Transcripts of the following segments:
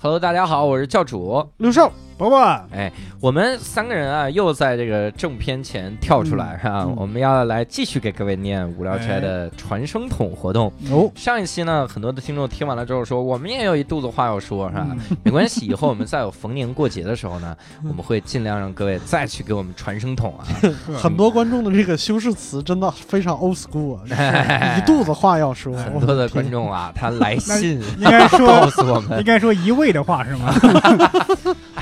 Hello，大家好，我是教主。六少伯伯。哎，我们三个人啊，又在这个正片前跳出来啊，我们要来继续给各位念无聊斋的传声筒活动。哦，上一期呢，很多的听众听完了之后说，我们也有一肚子话要说，是吧？没关系，以后我们再有逢年过节的时候呢，我们会尽量让各位再去给我们传声筒啊。很多观众的这个修饰词真的非常 old school，啊，一肚子话要说。很多的观众啊，他来信应该说告诉我们，应该说一味。的话是吗？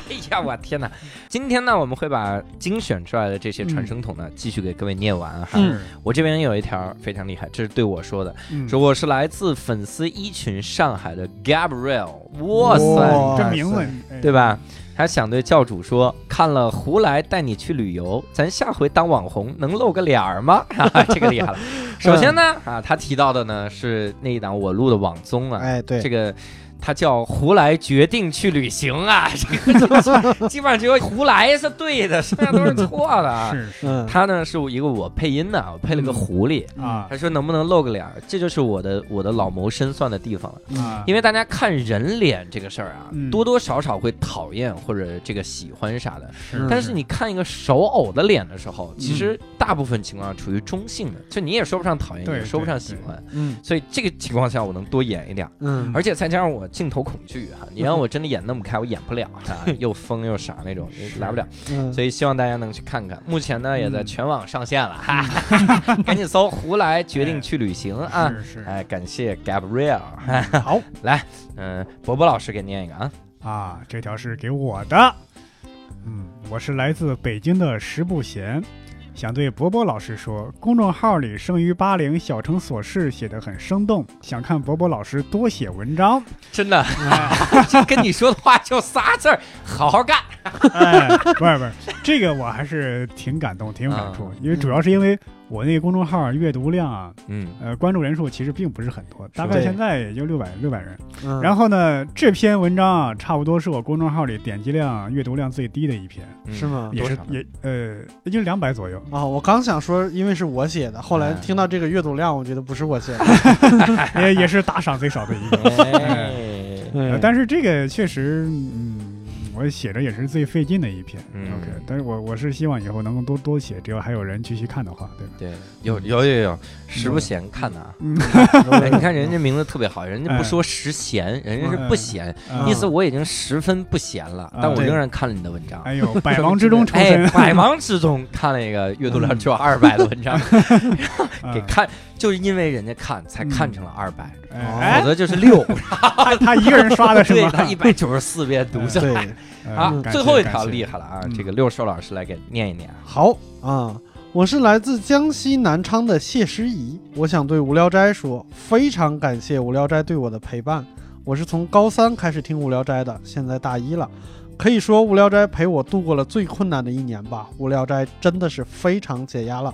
哎呀，我天哪！今天呢，我们会把精选出来的这些传声筒呢，继续给各位念完哈。我这边有一条非常厉害，这是对我说的，说我是来自粉丝一群上海的 Gabriel，哇塞，这名字对吧？他想对教主说，看了胡来带你去旅游，咱下回当网红能露个脸儿吗？这个厉害了。首先呢，啊，他提到的呢是那一档我录的网综啊，哎，对，这个。他叫胡来决定去旅行啊，这个基本上只有胡来是对的，剩下都是错的。是是，他呢是一个我配音的，我配了个狐狸啊。他说能不能露个脸？这就是我的我的老谋深算的地方了。啊，因为大家看人脸这个事儿啊，多多少少会讨厌或者这个喜欢啥的。是，但是你看一个手偶的脸的时候，其实大部分情况处于中性的，就你也说不上讨厌，也说不上喜欢。嗯，所以这个情况下我能多演一点。嗯，而且再加上我。镜头恐惧哈，你让我真的演那么开，我演不了哈，又疯又傻那种，来不了。所以希望大家能去看看。目前呢，也在全网上线了哈，赶紧搜“胡来决定去旅行”啊！是是哎，感谢 Gabriel。好，来，嗯，伯伯老师给念一个啊啊，这条是给我的。嗯，我是来自北京的石不贤。想对博博老师说，公众号里“生于八零小城琐事”写得很生动，想看博博老师多写文章。真的，跟你说的话就仨字儿：好好干。哎，不是不是，这个我还是挺感动，挺有感触，因为主要是因为。我那个公众号阅读量啊，嗯，呃，关注人数其实并不是很多，大概现在也就六百六百人。然后呢，这篇文章啊，差不多是我公众号里点击量、阅读量最低的一篇，是吗？也是也呃，也就两百左右啊。我刚想说，因为是我写的，后来听到这个阅读量，我觉得不是我写的，也也是打赏最少的一个。但是这个确实，嗯。我写着也是最费劲的一篇，OK，但是我我是希望以后能够多多写，只要还有人继续看的话，对吧？对，有有有有，实不闲看的啊。你看人家名字特别好，人家不说时闲，人家是不闲，意思我已经十分不闲了，但我仍然看了你的文章。哎呦，百忙之中抽身，百忙之中看了一个阅读量只有二百的文章，给看，就是因为人家看才看成了二百，否则就是六。他一个人刷的是吗？他一百九十四遍读下来。啊，最后一条厉害了啊！这个六寿老师来给念一念。好啊，我是来自江西南昌的谢诗怡，我想对无聊斋说，非常感谢无聊斋对我的陪伴。我是从高三开始听无聊斋的，现在大一了，可以说无聊斋陪我度过了最困难的一年吧。无聊斋真的是非常解压了，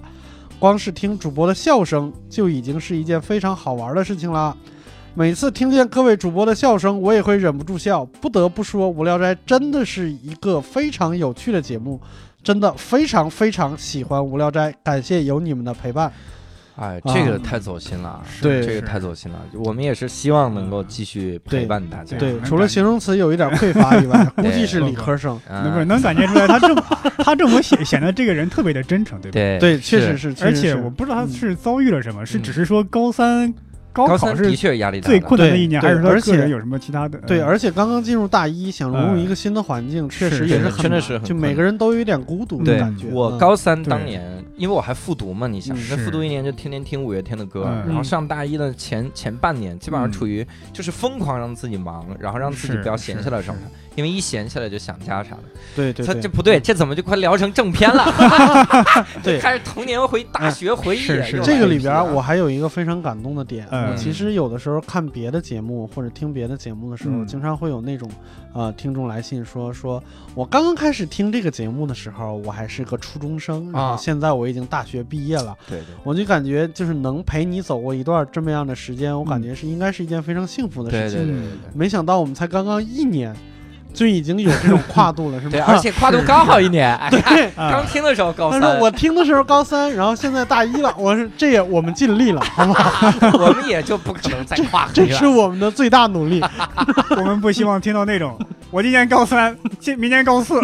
光是听主播的笑声就已经是一件非常好玩的事情了。每次听见各位主播的笑声，我也会忍不住笑。不得不说，无聊斋真的是一个非常有趣的节目，真的非常非常喜欢无聊斋。感谢有你们的陪伴。哎，这个太走心了，对，这个太走心了。我们也是希望能够继续陪伴大家。对，除了形容词有一点匮乏以外，估计是理科生。不是，能感觉出来他这么他这么显显得这个人特别的真诚，对吧？对，确实是。而且我不知道他是遭遇了什么，是只是说高三。高考的确压力大，最困难的一年，还是而且有什么其他的？对，而且刚刚进入大一，想融入一个新的环境，确实也是很，真的是，就每个人都有一点孤独的感觉。我高三当年，因为我还复读嘛，你想，那复读一年就天天听五月天的歌，然后上大一的前前半年，基本上处于就是疯狂让自己忙，然后让自己不要闲下来状态。因为一闲下来就想家啥的，对对，他这不对，这怎么就快聊成正片了？对，开始童年回大学回忆。是是，这个里边我还有一个非常感动的点。嗯，其实有的时候看别的节目或者听别的节目的时候，经常会有那种呃听众来信说说，我刚刚开始听这个节目的时候，我还是个初中生，然后现在我已经大学毕业了。对对，我就感觉就是能陪你走过一段这么样的时间，我感觉是应该是一件非常幸福的事情。对对对对，没想到我们才刚刚一年。就已经有这种跨度了，是吗？对，而且跨度刚好一年。对，刚听的时候高三。他说我听的时候高三，然后现在大一了。我是这也我们尽力了，好不好？我们也就不可能再跨。这是我们的最大努力。我们不希望听到那种我今年高三，今明年高四。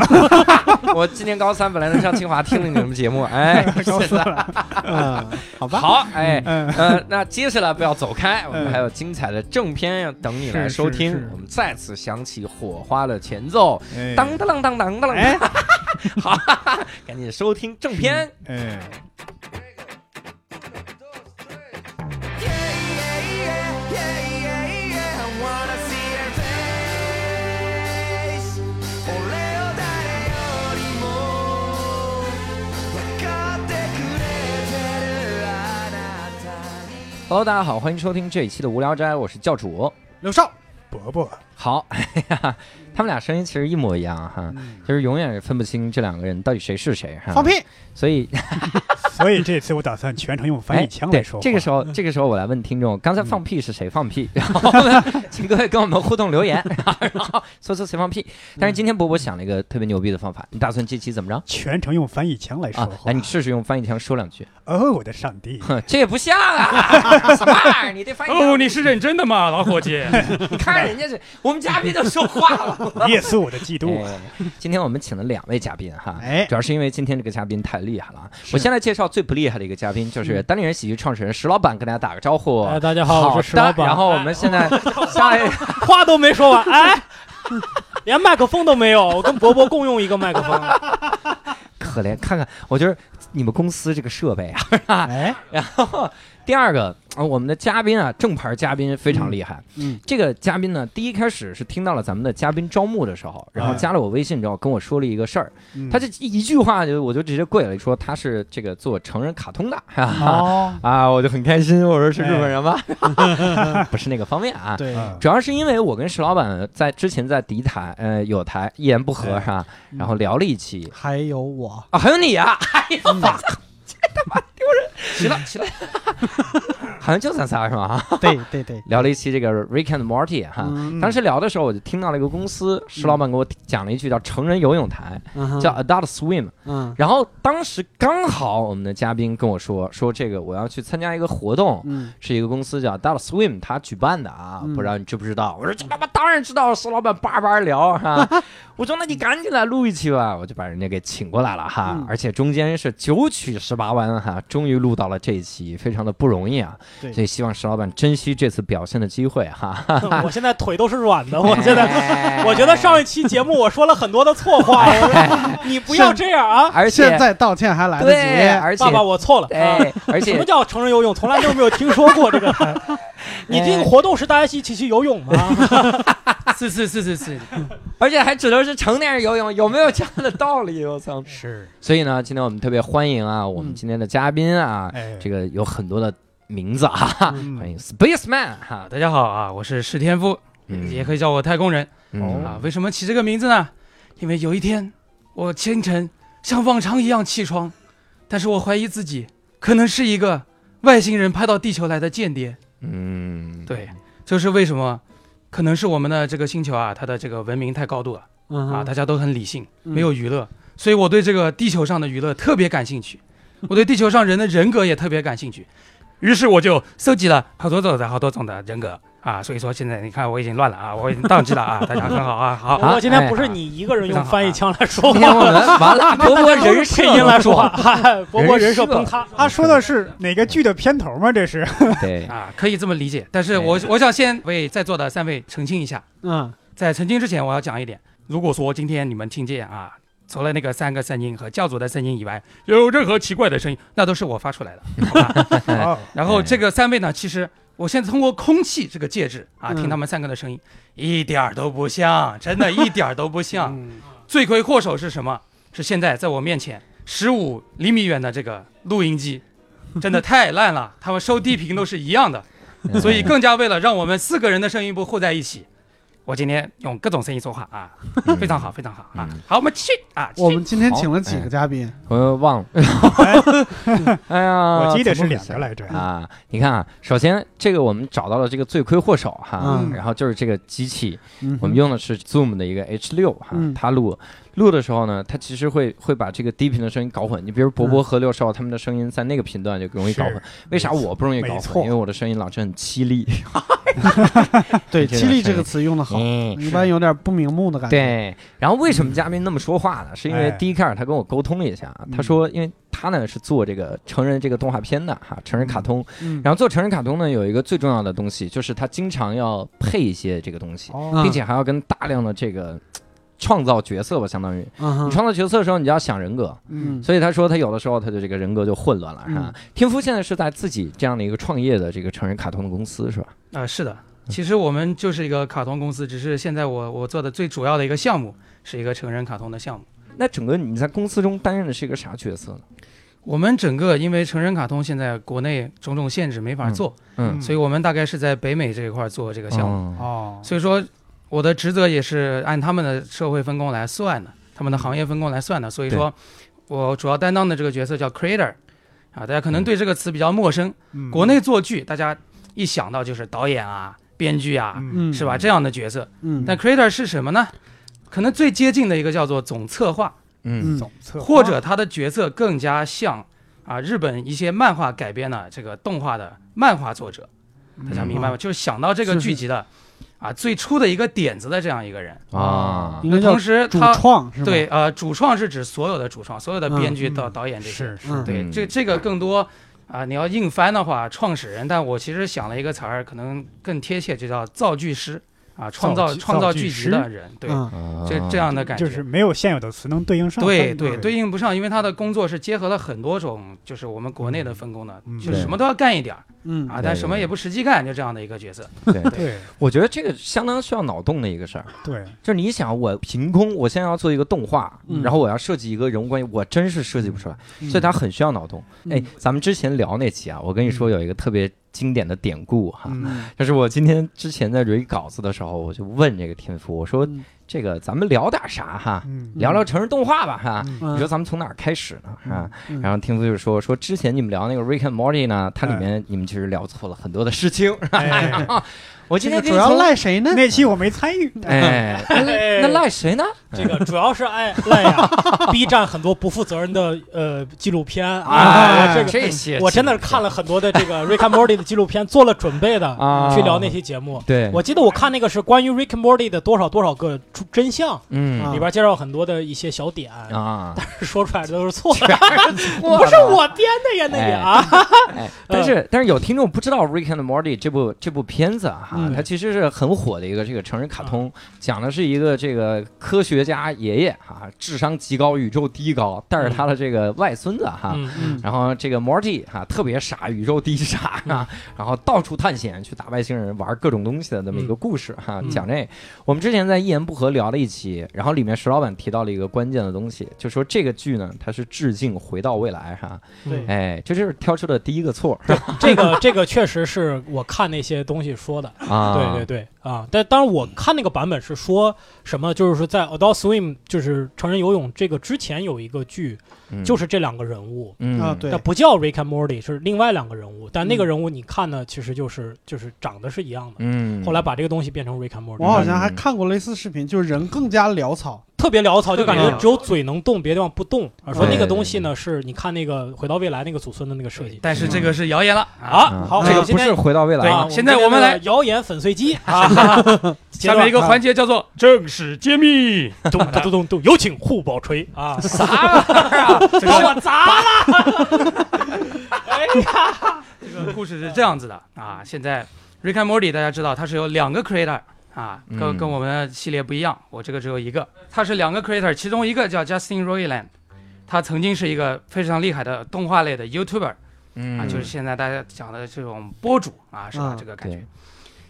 我今年高三，本来能上清华听你们节目，哎，高四了。嗯，好吧。好，哎，呃，那接下来不要走开，我们还有精彩的正片要等你来收听。我们再次响起火花的。前奏，当当当当当当，哎，好，赶紧收听正片。哎。Hello，大家好，欢迎收听这一期的无聊斋，我是教主刘少伯伯。好，哎呀。他们俩声音其实一模一样哈，就是永远分不清这两个人到底谁是谁哈。放屁！所以，所以这次我打算全程用翻译腔来说。这个时候，这个时候我来问听众，刚才放屁是谁放屁？然后 请各位跟我们互动留言，然后说说谁放屁。但是今天波波想了一个特别牛逼的方法，你打算这期怎么着？全程用翻译腔来说。来，你试试用翻译腔说两句。哦，我的上帝！这也不像啊！什么？你这翻译？哦，你是认真的吗，老伙计？你看人家是，我们嘉宾都说话了。你也是我的。嫉妒。今天我们请了两位嘉宾哈，哎，主要是因为今天这个嘉宾太厉害了。我先来介绍最不厉害的一个嘉宾，就是单立人喜剧创始人石老板，跟大家打个招呼。哎，大家好，我是石老板。然后我们现在 下来话都没说完，哎，连麦克风都没有，我跟伯伯共用一个麦克风。可怜，看看，我觉得你们公司这个设备啊，哎，然后。第二个啊，我们的嘉宾啊，正牌嘉宾非常厉害。嗯，这个嘉宾呢，第一开始是听到了咱们的嘉宾招募的时候，然后加了我微信之后跟我说了一个事儿。他这一句话就我就直接跪了，说他是这个做成人卡通的。哦，啊，我就很开心。我说是日本人吗？不是那个方面啊。对，主要是因为我跟石老板在之前在敌台呃有台一言不合是吧？然后聊了一期。还有我啊，还有你啊，还有这他妈丢人！起来，起来。好像就咱仨是吧？对对对，聊了一期这个 Rick and Morty 哈。当时聊的时候，我就听到了一个公司，石老板给我讲了一句叫“成人游泳台”，叫 Adult Swim。嗯。然后当时刚好我们的嘉宾跟我说，说这个我要去参加一个活动，是一个公司叫 Adult Swim 他举办的啊，不知道你知不知道？我说这他妈当然知道，石老板叭叭聊哈。我说那你赶紧来录一期吧，我就把人家给请过来了哈。而且中间是九曲十八弯哈，终于录到了这一期，非常的不容易啊。所以希望石老板珍惜这次表现的机会哈。我现在腿都是软的，我现在我觉得上一期节目我说了很多的错话，你不要这样啊！而且现在道歉还来得及。而且爸爸，我错了。哎，而且什么叫成人游泳？从来都没有听说过这个。你这个活动是大家一起去游泳吗？是是是是是，而且还指的是成年人游泳，有没有这样的道理？我操！是。所以呢，今天我们特别欢迎啊，我们今天的嘉宾啊，这个有很多的。名字啊，欢迎 Spaceman 哈，大家好啊，我是史天夫，也可以叫我太空人啊。为什么起这个名字呢？因为有一天我清晨像往常一样起床，但是我怀疑自己可能是一个外星人派到地球来的间谍。嗯，对，就是为什么？可能是我们的这个星球啊，它的这个文明太高度了啊，大家都很理性，没有娱乐，所以我对这个地球上的娱乐特别感兴趣，我对地球上人的人格也特别感兴趣。于是我就搜集了好多种的好多种的人格啊，所以说现在你看我已经乱了啊，我已经宕机了啊，大家很好啊，好。我今天不是你一个人用翻译腔来说话，完了，博博人设音来说话，博博人设崩塌。他说的是哪个剧的片头吗？这是？对啊，可以这么理解。但是我我想先为在座的三位澄清一下。嗯，在澄清之前，我要讲一点。如果说今天你们听见啊。除了那个三个声音和教主的声音以外，有任何奇怪的声音，那都是我发出来的，好吧？然后这个三位呢，其实我现在通过空气这个介质啊，听他们三个的声音，一点儿都不像，真的一点儿都不像。罪魁祸首是什么？是现在在我面前十五厘米远的这个录音机，真的太烂了，他们收低频都是一样的，所以更加为了让我们四个人的声音不混在一起。我今天用各种声音说话啊，非常好，非常好啊！好，我们继续啊。我们今天请了几个嘉宾？我忘了。哎呀，我记得是两个来着啊！你看啊，首先这个我们找到了这个罪魁祸首哈，然后就是这个机器，我们用的是 Zoom 的一个 H 六哈，它录。录的时候呢，它其实会会把这个低频的声音搞混。你比如伯伯和六少他们的声音在那个频段就容易搞混。为啥我不容易搞混？因为我的声音老是很凄厉。对，凄厉这个词用的好，一般有点不瞑目的感觉。对，然后为什么嘉宾那么说话呢？是因为第一开始他跟我沟通了一下，他说，因为他呢是做这个成人这个动画片的哈，成人卡通。然后做成人卡通呢，有一个最重要的东西，就是他经常要配一些这个东西，并且还要跟大量的这个。创造角色吧，相当于你创造角色的时候，你就要想人格。嗯，所以他说他有的时候他的这个人格就混乱了，是吧？天夫现在是在自己这样的一个创业的这个成人卡通的公司，是吧？啊，是的。其实我们就是一个卡通公司，只是现在我我做的最主要的一个项目是一个成人卡通的项目。那整个你在公司中担任的是一个啥角色呢？我们整个因为成人卡通现在国内种种限制没法做，嗯，所以我们大概是在北美这一块做这个项目。哦，所以说。我的职责也是按他们的社会分工来算的，他们的行业分工来算的。所以说，我主要担当的这个角色叫 creator，啊，大家可能对这个词比较陌生。国内做剧，大家一想到就是导演啊、编剧啊，是吧？这样的角色。嗯。但 creator 是什么呢？可能最接近的一个叫做总策划。嗯。总策划。或者他的角色更加像啊，日本一些漫画改编的这个动画的漫画作者，大家明白吗？就是想到这个剧集的。啊，最初的一个点子的这样一个人。啊，那同时主创是对，呃，主创是指所有的主创，所有的编剧到导演这些，是是，对，这这个更多啊，你要硬翻的话，创始人，但我其实想了一个词儿，可能更贴切，就叫造句师。啊，创造创造剧集的人，对，这这样的感觉就是没有现有的词能对应上，对对，对应不上，因为他的工作是结合了很多种，就是我们国内的分工的，就什么都要干一点儿，嗯啊，但什么也不实际干，就这样的一个角色。对对，我觉得这个相当需要脑洞的一个事儿。对，就是你想，我凭空，我现在要做一个动画，然后我要设计一个人物关系，我真是设计不出来，所以他很需要脑洞。哎，咱们之前聊那期啊，我跟你说有一个特别。经典的典故哈，就是我今天之前在蕊稿子的时候，我就问这个天赋，我说这个咱们聊点啥哈？聊聊成人动画吧哈？你说咱们从哪儿开始呢？啊？然后天赋就说说之前你们聊那个 Rick and Morty 呢，它里面你们其实聊错了很多的事情。我今天主要赖谁呢？那期我没参与。哎，那赖谁呢？这个主要是爱赖呀，B 站很多不负责任的呃纪录片啊，这个这些我真的是看了很多的这个 Rick and Morty 的纪录片，做了准备的去聊那期节目。对，我记得我看那个是关于 Rick and Morty 的多少多少个真相，嗯，里边介绍很多的一些小点啊，但是说出来的都是错的，不是我编的呀，那也啊。但是但是有听众不知道 Rick and Morty 这部这部片子哈。啊，它其实是很火的一个这个成人卡通，讲的是一个这个科学家爷爷哈，智商极高，宇宙第一高，带着他的这个外孙子哈，然后这个 Morty 哈特别傻，宇宙第一傻啊，然后到处探险去打外星人，玩各种东西的那么一个故事哈。讲这，我们之前在一言不合聊了一期，然后里面石老板提到了一个关键的东西，就说这个剧呢，它是致敬回到未来哈。对，哎，这就是挑出的第一个错。这个这个确实是我看那些东西说的。啊，对对对啊！但当然，我看那个版本是说什么，就是说在 Adult Swim 就是成人游泳这个之前有一个剧，就是这两个人物啊，对，不叫 Rick and Morty，是另外两个人物，但那个人物你看呢，其实就是就是长得是一样的。嗯，后来把这个东西变成 Rick and Morty。我好像还看过类似视频，就是人更加潦草。特别潦草，就感觉只有嘴能动，别的地方不动。说那个东西呢，是你看那个回到未来那个祖孙的那个设计。但是这个是谣言了啊！好，这个不是回到未来。现在我们来谣言粉碎机 啊！下面一个环节叫做正式揭秘。咚咚咚咚咚，有请护宝锤啊！啥玩意儿啊？把 我砸了！哎呀，这个故事是这样子的啊！现在 Rick and Morty 大家知道，它是有两个 creator。啊，跟跟我们的系列不一样，我这个只有一个，他是两个 creator，其中一个叫 Justin Roiland，他曾经是一个非常厉害的动画类的 YouTuber，嗯。啊，就是现在大家讲的这种博主啊，是吧？这个感觉。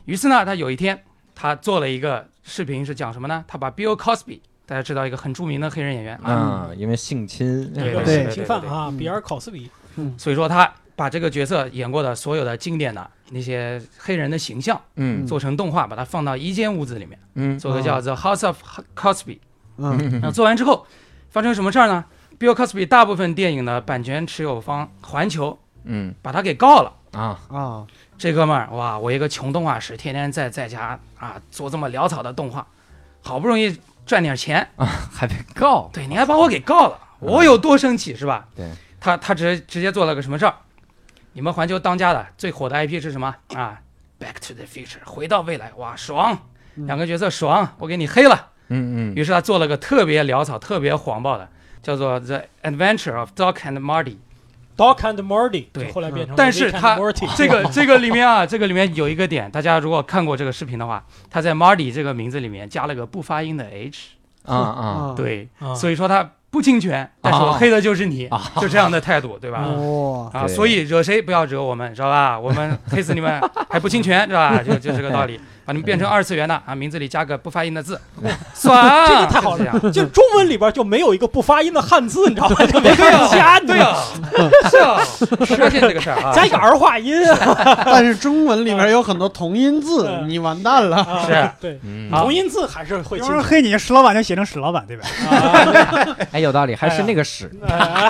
于是呢，他有一天他做了一个视频，是讲什么呢？他把 Bill Cosby，大家知道一个很著名的黑人演员啊，因为性侵，对对性侵犯啊，比尔考斯比，所以说他把这个角色演过的所有的经典的那些黑人的形象，嗯，做成动画，把它放到一间屋子里面，嗯，做个叫《The House of Cosby》，嗯，那做完之后，发生什么事儿呢？Bill Cosby 大部分电影的版权持有方环球，嗯，把他给告了啊啊！这哥们儿，哇，我一个穷动画师，天天在在家啊做这么潦草的动画，好不容易赚点钱啊，还被告？对，你还把我给告了，我有多生气是吧？对，他他直直接做了个什么事儿？你们环球当家的最火的 IP 是什么啊？Back to the Future，回到未来，哇，爽！两个角色爽，我给你黑了。嗯嗯。于是他做了个特别潦草、特别黄暴的，叫做 The Adventure of Doc and Marty。Doc and Marty。对，后来变成。但是他这个这个里面啊，这个里面有一个点，大家如果看过这个视频的话，他在 Marty 这个名字里面加了个不发音的 H。啊啊。对，所以说他。不侵权，但是我黑的就是你，就这样的态度，对吧？啊，所以惹谁不要惹我们，知道吧？我们黑死你们还不侵权，是吧？就就这个道理。把你们变成二次元的啊，名字里加个不发音的字，算这个太好了。就中文里边就没有一个不发音的汉字，你知道吗？就 没有加，对啊，是啊，发现这个事儿啊，加一个儿化音。但是中文里边有很多同音字，你完蛋了。是，对，同音字还是会。就是黑你石老板就写成史老板，对吧？哎，有道理，还是那个史，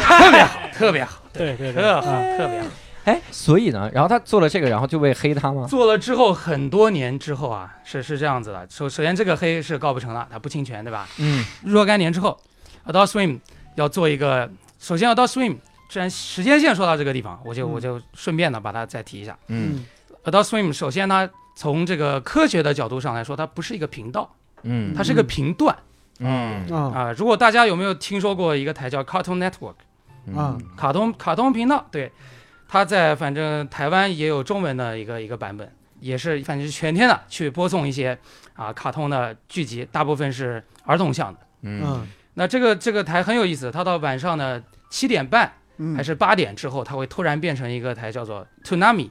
特别好，特别好，对对对，特好，特别好。哎，所以呢，然后他做了这个，然后就为黑他吗？做了之后，很多年之后啊，是是这样子的。首首先，这个黑是告不成了，他不侵权，对吧？嗯。若干年之后，Adult Swim 要做一个，首先 Adult Swim，既然时间线说到这个地方，我就我就顺便的把它再提一下。嗯。Adult Swim 首先呢，从这个科学的角度上来说，它不是一个频道，嗯，它是一个频段，嗯啊。如果大家有没有听说过一个台叫 Cartoon Network？啊，卡通卡通频道，对。他在反正台湾也有中文的一个一个版本，也是反正是全天的去播送一些啊卡通的剧集，大部分是儿童向的。嗯，那这个这个台很有意思，它到晚上的七点半还是八点之后，它会突然变成一个台叫做 Tsunami，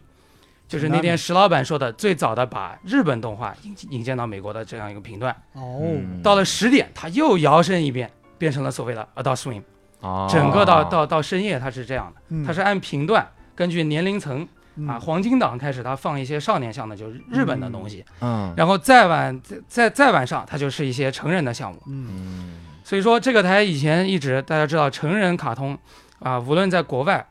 就是那天石老板说的最早的把日本动画引引荐到美国的这样一个频段。哦，到了十点，它又摇身一变，变成了所谓的 Adult Swim。哦，整个到到到深夜，它是这样的，它是按频段。根据年龄层啊，黄金档开始，他放一些少年向的，就是日本的东西。嗯，然后再晚再再再晚上，它就是一些成人的项目。嗯，所以说这个台以前一直大家知道，成人卡通啊，无论在国外，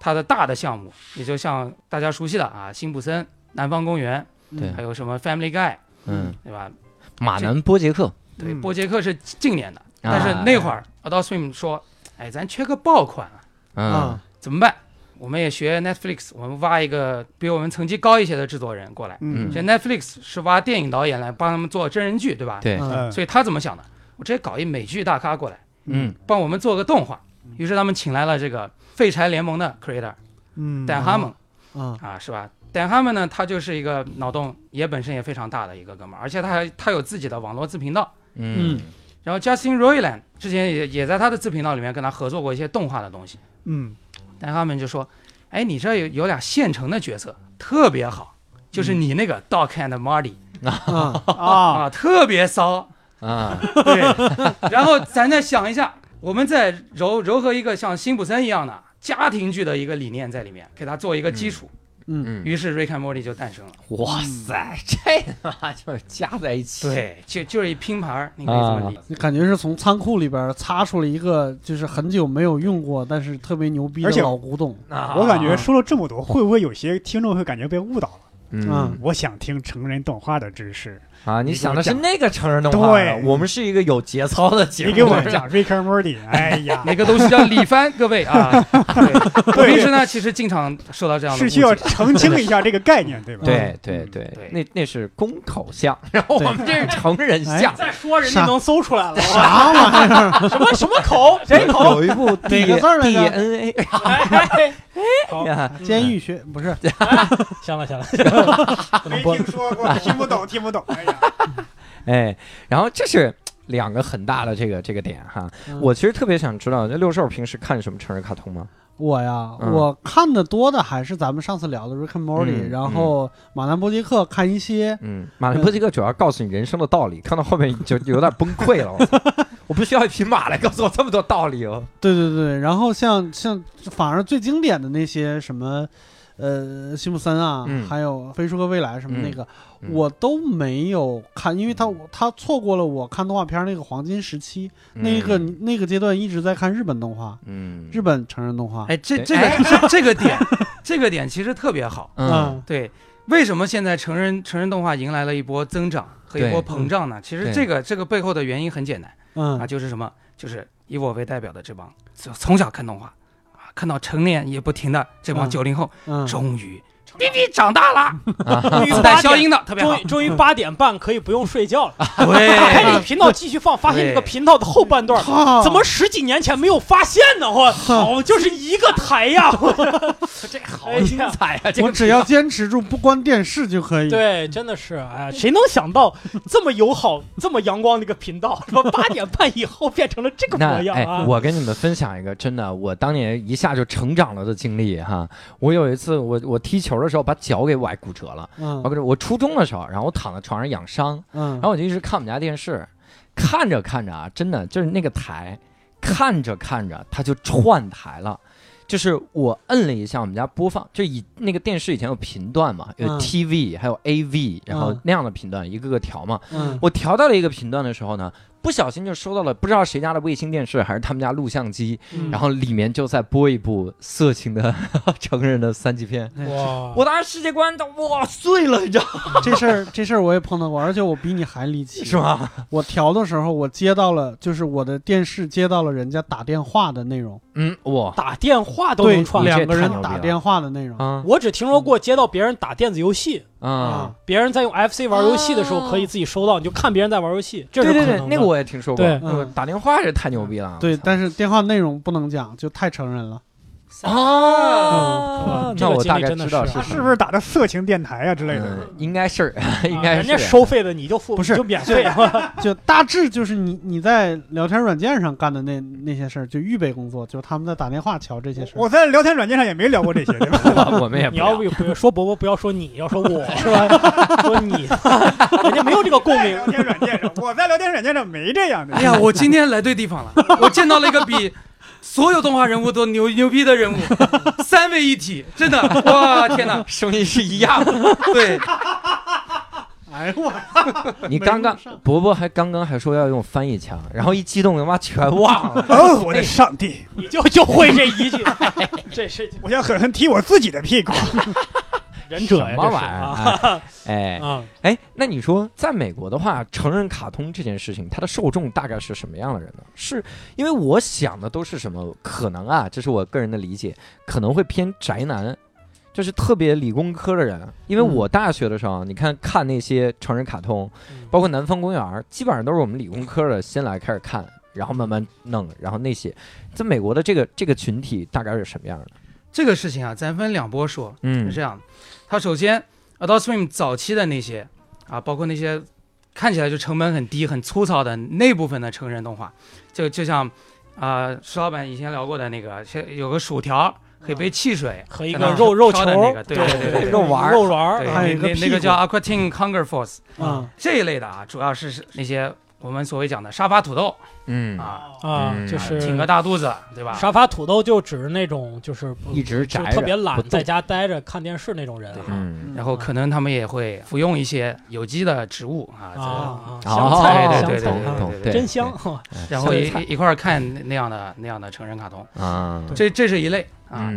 它的大的项目，也就像大家熟悉的啊，辛普森、南方公园，对，还有什么 Family Guy，嗯，对吧？马南波杰克，对，波杰克是近年的，但是那会儿 Adult Swim 说，哎，咱缺个爆款啊，啊，怎么办？我们也学 Netflix，我们挖一个比我们层级高一些的制作人过来。嗯，像 Netflix 是挖电影导演来帮他们做真人剧，对吧？对。所以他怎么想的？我直接搞一美剧大咖过来，嗯，帮我们做个动画。于是他们请来了这个废柴联盟的 creator，嗯，丹哈蒙，啊，是吧？丹哈蒙呢，他就是一个脑洞也本身也非常大的一个哥们儿，而且他还他有自己的网络自频道，嗯。然后 Justin Roiland 之前也也在他的自频道里面跟他合作过一些动画的东西，嗯。但他们就说：“哎，你这有有俩现成的角色，特别好，就是你那个 Doc and Marty 啊啊，特别骚啊。对，然后咱再想一下，我们再揉揉合一个像辛普森一样的家庭剧的一个理念在里面，给他做一个基础。”嗯，于是瑞克莫蒂就诞生了。哇塞，这他妈就是加在一起，对，就就是一拼盘儿，你可以这么理。你感觉是从仓库里边擦出了一个，就是很久没有用过，但是特别牛逼的老古董。我感觉说了这么多，会不会有些听众会感觉被误导了？嗯，我想听成人动画的知识。啊，你想的是那个成人动画？对，我们是一个有节操的节目。你给我们 讲 Rick and Morty，哎呀，那个东西叫李帆，各位啊。对平时呢，其实经常受到这样的。是需要澄清一下这个概念，对吧？对对对，那那是公口相，然后我们这是成人相。再说人家能搜出来了，啥玩意儿？什么什么口？谁口？有一部哪个字儿 D N A。哎，监狱学不是？行了行了，没听说过，听不懂听不懂。哎然后这是两个很大的这个这个点哈。我其实特别想知道，那六兽平时看什么成人卡通吗？我呀，我看的多的还是咱们上次聊的《Rick and Morty》，然后马南波杰克看一些。嗯，马南波杰克主要告诉你人生的道理，看到后面就有点崩溃了。我不需要一匹马来告诉我这么多道理哦。对对对，然后像像反而最经典的那些什么。呃，辛普森啊，还有《飞出个未来》什么那个，我都没有看，因为他他错过了我看动画片那个黄金时期，那个那个阶段一直在看日本动画，嗯，日本成人动画。哎，这这个这个点，这个点其实特别好。嗯，对，为什么现在成人成人动画迎来了一波增长和一波膨胀呢？其实这个这个背后的原因很简单，嗯啊，就是什么？就是以我为代表的这帮从小看动画。看到成年也不停的这帮九零后，终于。B B 长大了，终于带消音的，特别好。终于八点半可以不用睡觉了。对，打开这个频道继续放，发现这个频道的后半段怎么十几年前没有发现呢？我好，就是一个台呀！这好精彩呀！我只要坚持住不关电视就可以。对，真的是哎，谁能想到这么友好、这么阳光的一个频道，什么八点半以后变成了这个模样啊？我跟你们分享一个真的，我当年一下就成长了的经历哈。我有一次，我我踢球的。时候把脚给崴骨折了，嗯，我初中的时候，然后我躺在床上养伤，嗯，然后我就一直看我们家电视，看着看着啊，真的就是那个台，看着看着它就串台了，就是我摁了一下我们家播放，就以那个电视以前有频段嘛，有 TV 还有 AV，然后那样的频段一个个调嘛，嗯，我调到了一个频段的时候呢。不小心就收到了不知道谁家的卫星电视还是他们家录像机，然后里面就在播一部色情的 成人的三级片。哇！我当时世界观都哇碎了，你知道吗？这事儿这事儿我也碰到过，而且我比你还离奇，是吗？我调的时候我接到了，就是我的电视接到了人家打电话的内容。嗯，哇！打电话都能串两个人打电话的内容。我只听说过接到别人打电子游戏。啊！别人在用 FC 玩游戏的时候，可以自己收到，你就看别人在玩游戏，这是可能的。那个我也听说过。对，打电话是太牛逼了。对，但是电话内容不能讲，就太成人了。啊，那我大概知道是是不是打的色情电台啊之类的？应该是，应该是。人家收费的你就付，不是就免费？就大致就是你你在聊天软件上干的那那些事儿，就预备工作，就他们在打电话瞧这些事儿。我在聊天软件上也没聊过这些，对吧？我们也你要不说伯伯不要说你要说我是吧？说你，人家没有这个共鸣。聊天软件上，我在聊天软件上没这样的。哎呀，我今天来对地方了，我见到了一个比。所有动画人物都牛牛逼的人物，三位一体，真的，哇天哪，声音是一样的，对。哎呦我，你刚刚伯伯还刚刚还说要用翻译腔，然后一激动他妈全忘了。哦，我的上帝，你就就会这一句，这是。我要狠狠踢我自己的屁股。忍者什么玩意儿？哎，哎，那你说，在美国的话，成人卡通这件事情，它的受众大概是什么样的人呢？是因为我想的都是什么？可能啊，这是我个人的理解，可能会偏宅男，就是特别理工科的人。因为我大学的时候，你看看那些成人卡通，包括《南方公园》，基本上都是我们理工科的先来开始看，然后慢慢弄，然后那些，在美国的这个这个群体大概是什么样的？这个事情啊，咱分两波说，嗯，是这样。它首先，Adult Swim 早期的那些啊，包括那些看起来就成本很低、很粗糙的那部分的成人动画，就就像啊，石老板以前聊过的那个，有个薯条可以杯汽水和一个肉肉球的那个，对对对，肉丸肉丸，还有那那个叫 Aqua Teen Hunger Force 啊，这一类的啊，主要是那些。我们所谓讲的沙发土豆，嗯啊啊，就是挺个大肚子，对吧？沙发土豆就指那种就是一直宅特别懒，在家待着看电视那种人。嗯，然后可能他们也会服用一些有机的植物啊，啊，香菜，对对对对，真香。然后一一块看那样的那样的成人卡通啊，这这是一类啊。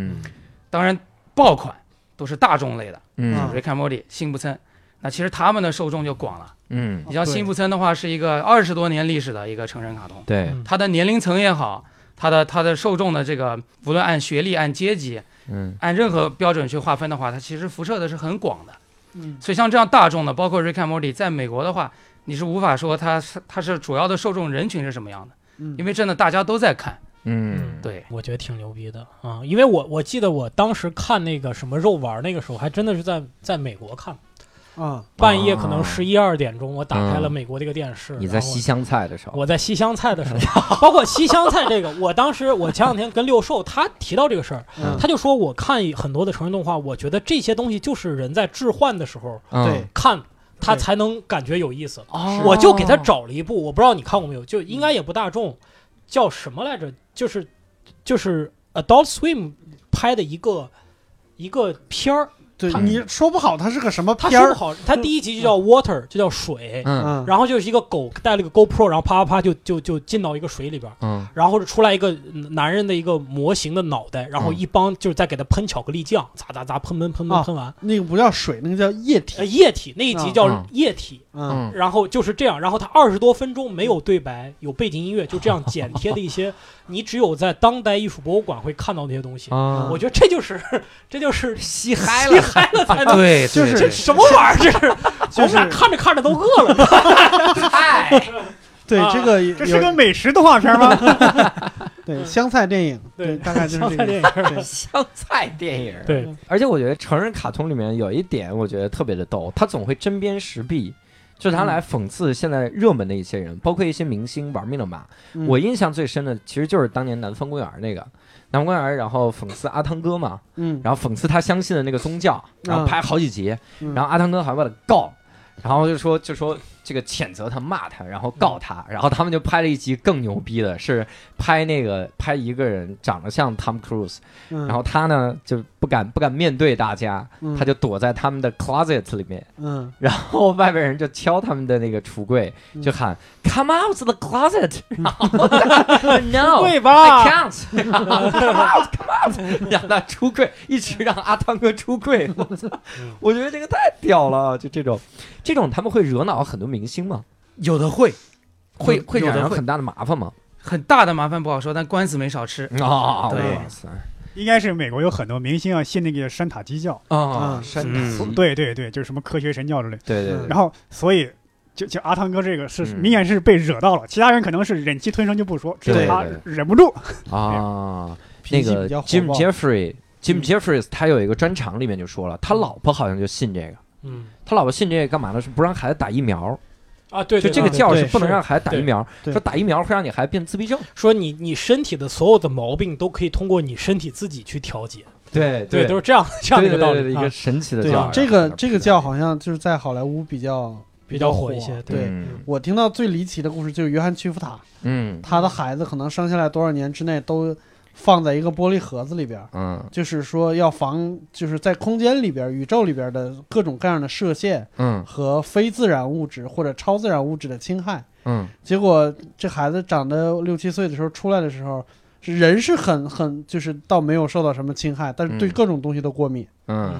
当然爆款都是大众类的，嗯，瑞克莫蒂、辛普森。那其实他们的受众就广了，嗯，你像辛普森的话，是一个二十多年历史的一个成人卡通，对，它的年龄层也好，它的它的受众的这个，无论按学历、按阶级，嗯，按任何标准去划分的话，它其实辐射的是很广的，嗯，所以像这样大众的，包括 Rick and Morty，在美国的话，你是无法说它是它是主要的受众人群是什么样的，嗯，因为真的大家都在看，嗯，对，我觉得挺牛逼的啊，因为我我记得我当时看那个什么肉丸那个时候，还真的是在在美国看。啊，半夜可能十一二点钟，我打开了美国这个电视。你在西香菜的时候，我在西香菜的时候，包括西香菜这个，我当时我前两天跟六兽他提到这个事儿，他就说我看很多的成人动画，我觉得这些东西就是人在置换的时候对看。他才能感觉有意思。我就给他找了一部，我不知道你看过没有，就应该也不大众，叫什么来着？就是就是 Adult Swim 拍的一个一个片儿。对，你说不好它是个什么片儿？说不好，它第一集就叫 Water，就叫水。嗯，然后就是一个狗带了个 GoPro，然后啪啪啪就就就进到一个水里边。嗯，然后出来一个男人的一个模型的脑袋，然后一帮就是在给他喷巧克力酱，咋咋咋喷喷喷喷喷完。那个不叫水，那个叫液体。液体那一集叫液体。嗯，然后就是这样，然后他二十多分钟没有对白，有背景音乐，就这样剪贴的一些，你只有在当代艺术博物馆会看到那些东西。我觉得这就是 这就是嘻嗨了。嗨了才能 对，就是这什么玩意儿？这是 我们俩看着看着都饿了。嗨，对这个这是个美食动画片吗？对，香菜电影，对，大概就是这个电影。香菜电影，对。而且我觉得成人卡通里面有一点，我觉得特别的逗，他总会针砭时弊，就是他来讽刺现在热门的一些人，包括一些明星玩命的骂。我印象最深的，其实就是当年南方公园那个。南方公园，然后讽刺阿汤哥嘛，嗯，然后讽刺他相信的那个宗教，然后拍好几集，然后阿汤哥还把他告，然后就说就说。这个谴责他骂他，然后告他，然后他们就拍了一集更牛逼的，是拍那个拍一个人长得像 Tom Cruise，然后他呢就不敢不敢面对大家，他就躲在他们的 closet 里面，嗯，然后外边人就敲他们的那个橱柜，就喊 Come out the closet，然后 No，I can't，Come out，Come out，让他出柜，一直让阿汤哥出柜，我操，我觉得这个太屌了，就这种，这种他们会惹恼很多。明星吗？有的会，会会惹上很大的麻烦吗？很大的麻烦不好说，但官司没少吃啊！对，应该是美国有很多明星啊信那个山塔基教啊，山塔，对对对，就是什么科学神教之类。对对。然后，所以就就阿汤哥这个是明显是被惹到了，其他人可能是忍气吞声就不说，只有他忍不住啊。那个 Jim Jeffrey，Jim Jeffrey 他有一个专场里面就说了，他老婆好像就信这个。嗯，他老婆信这个干嘛呢？是不让孩子打疫苗啊？对，就这个教是不能让孩子打疫苗，说打疫苗会让你孩子变自闭症。说你你身体的所有的毛病都可以通过你身体自己去调节。对对，都是这样 这样的一个道理，一个神奇的教。这个这个教好像就是在好莱坞比较比较火一些。对我听到最离奇的故事就是约翰屈服塔，嗯，他的孩子可能生下来多少年之内都。放在一个玻璃盒子里边，嗯，就是说要防，就是在空间里边、宇宙里边的各种各样的射线，嗯，和非自然物质或者超自然物质的侵害，嗯，结果这孩子长得六七岁的时候出来的时候，人是很很就是倒没有受到什么侵害，但是对各种东西都过敏，嗯，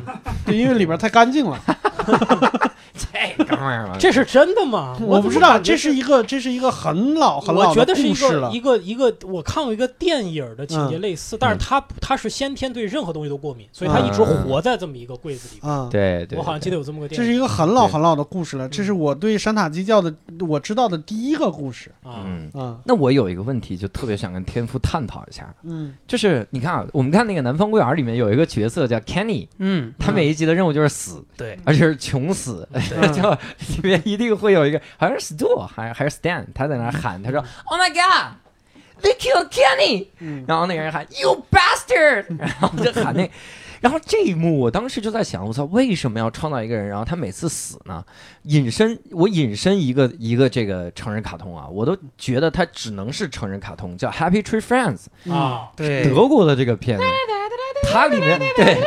对，因为里边太干净了。这哥们儿，这是真的吗？我不知道，这是一个，这是一个很老很老的故事了。一个一个，我看过一个电影的情节类似，但是他他是先天对任何东西都过敏，所以他一直活在这么一个柜子里。啊，对对，我好像记得有这么个电影。这是一个很老很老的故事了，这是我对山塔基教的我知道的第一个故事。嗯。嗯，那我有一个问题，就特别想跟天赋探讨一下。嗯，就是你看啊，我们看那个《南方公园》里面有一个角色叫 Kenny，嗯，他每一集的任务就是死，对，而且是穷死。就里面一定会有一个，好像是 Stu 还还是 Stan，他在那喊，他说 “Oh my God, they killed Kenny”，然后那个人喊 “You bastard”，然后就喊那，然后这一幕我当时就在想，我操，为什么要创造一个人，然后他每次死呢？隐身，我隐身一个一个这个成人卡通啊，我都觉得他只能是成人卡通，叫 Happy Tree Friends 啊，对，德国的这个片子，它里面对。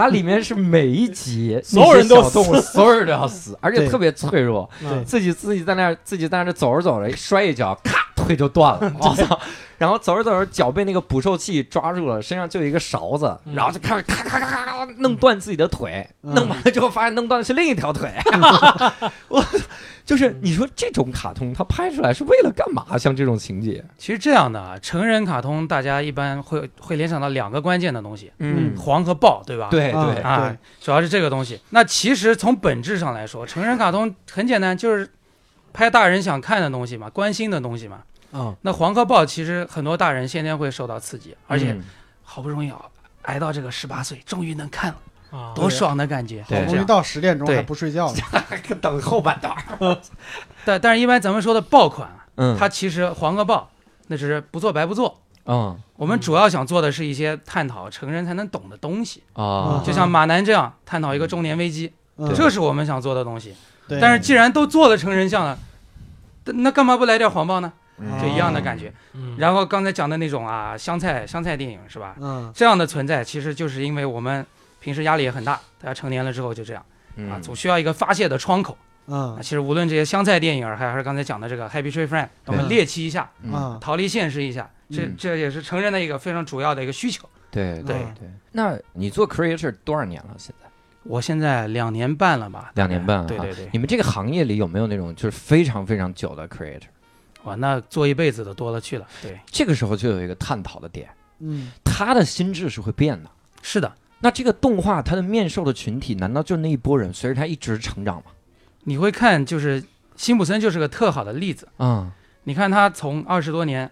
它里面是每一集，所有人都死，所有人都要死，而且特别脆弱。自己自己在那儿，自己在那儿走着走着，摔一跤，咔，腿就断了。我操！然后走着走着，脚被那个捕兽器抓住了，身上就有一个勺子，然后就开始咔咔咔咔弄断自己的腿，弄完了之后发现弄断的是另一条腿。我就是你说这种卡通，它拍出来是为了干嘛？像这种情节，其实这样的啊，成人卡通大家一般会会联想到两个关键的东西，嗯，黄和暴，对吧？对对啊，主要是这个东西。那其实从本质上来说，成人卡通很简单，就是拍大人想看的东西嘛，关心的东西嘛。嗯，那黄和豹其实很多大人先天会受到刺激，而且好不容易啊挨到这个十八岁，终于能看了啊，多爽的感觉！好不容易到十点钟还不睡觉呢，等后半段。但但是，一般咱们说的爆款，嗯，它其实黄个爆那只是不做白不做。嗯，我们主要想做的是一些探讨成人才能懂的东西啊，就像马南这样探讨一个中年危机，这是我们想做的东西。但是既然都做了成人像了，那干嘛不来点黄暴呢？就一样的感觉。然后刚才讲的那种啊，香菜香菜电影是吧？嗯，这样的存在其实就是因为我们平时压力也很大，大家成年了之后就这样啊，总需要一个发泄的窗口。嗯，其实无论这些香菜电影，还还是刚才讲的这个 Happy Tree Friend，我们猎奇一下，啊，逃离现实一下，这这也是成人的一个非常主要的一个需求。对对对。那你做 creator 多少年了？现在？我现在两年半了吧？两年半。对对对。你们这个行业里有没有那种就是非常非常久的 creator？哇，那做一辈子的多了去了。对。这个时候就有一个探讨的点，嗯，他的心智是会变的。是的。那这个动画它的面授的群体，难道就那一波人随着他一直成长吗？你会看，就是辛普森就是个特好的例子啊！你看他从二十多年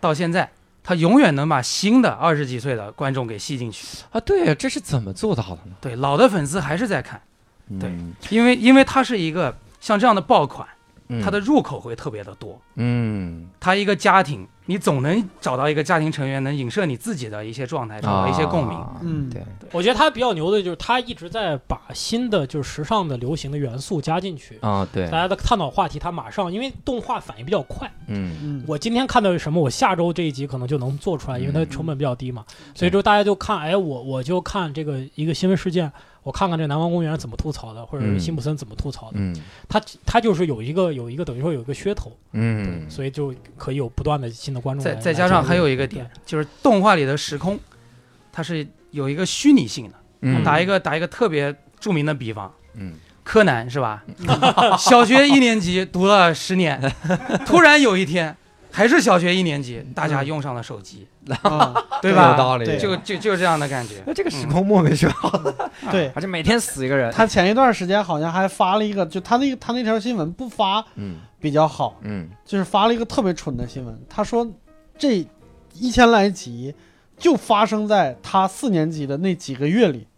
到现在，他永远能把新的二十几岁的观众给吸进去啊！对，这是怎么做到的呢？对，老的粉丝还是在看，对，因为因为他是一个像这样的爆款。它的入口会特别的多，嗯，它一个家庭，你总能找到一个家庭成员能影射你自己的一些状态，找到一些共鸣，嗯，对，我觉得他比较牛的就是他一直在把新的就是时尚的流行的元素加进去啊，对，大家的探讨话题，他马上因为动画反应比较快，嗯。嗯，我今天看到是什么，我下周这一集可能就能做出来，因为它成本比较低嘛，所以说大家就看，哎，我我就看这个一个新闻事件。我看看这南方公园怎么吐槽的，或者是辛普森怎么吐槽的。嗯，他他就是有一个有一个等于说有一个噱头，嗯，所以就可以有不断的新的观众。再再加上还有一个点，就是动画里的时空，它是有一个虚拟性的。嗯，打一个打一个特别著名的比方，嗯，柯南是吧？小学一年级读了十年，突然有一天。还是小学一年级，大家用上了手机，对吧？有道理，就就就这样的感觉。那这个时空莫名其妙，对，而且每天死一个人。他前一段时间好像还发了一个，就他那他那条新闻不发，嗯，比较好，嗯，就是发了一个特别蠢的新闻。他说，这一千来集就发生在他四年级的那几个月里。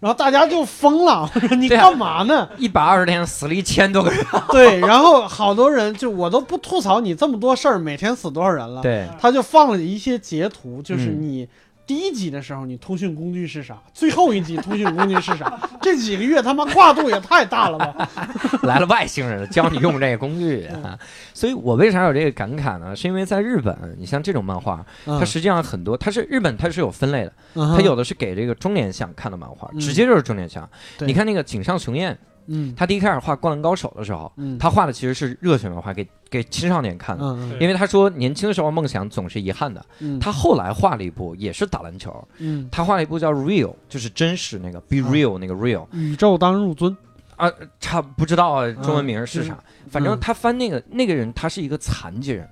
然后大家就疯了，你干嘛呢？一百二十天死了一千多个人。对，然后好多人就我都不吐槽你这么多事儿，每天死多少人了？对，他就放了一些截图，就是你。第一集的时候，你通讯工具是啥？最后一集通讯工具是啥？这几个月他妈跨度也太大了吧！来了外星人教你用这个工具啊！所以我为啥有这个感慨呢？是因为在日本，你像这种漫画，它实际上很多，它是日本它是有分类的，它有的是给这个中年向看的漫画，直接就是中年向。你看那个井上雄彦。嗯，他第一开始画《灌篮高手》的时候，嗯，他画的其实是热血漫画，给给青少年看的。嗯因为他说年轻的时候梦想总是遗憾的。嗯，他后来画了一部也是打篮球。嗯，他画了一部叫《Real》，就是真实那个《Be Real》那个《Real》。宇宙当入樽啊，差不知道中文名是啥。反正他翻那个那个人，他是一个残疾人。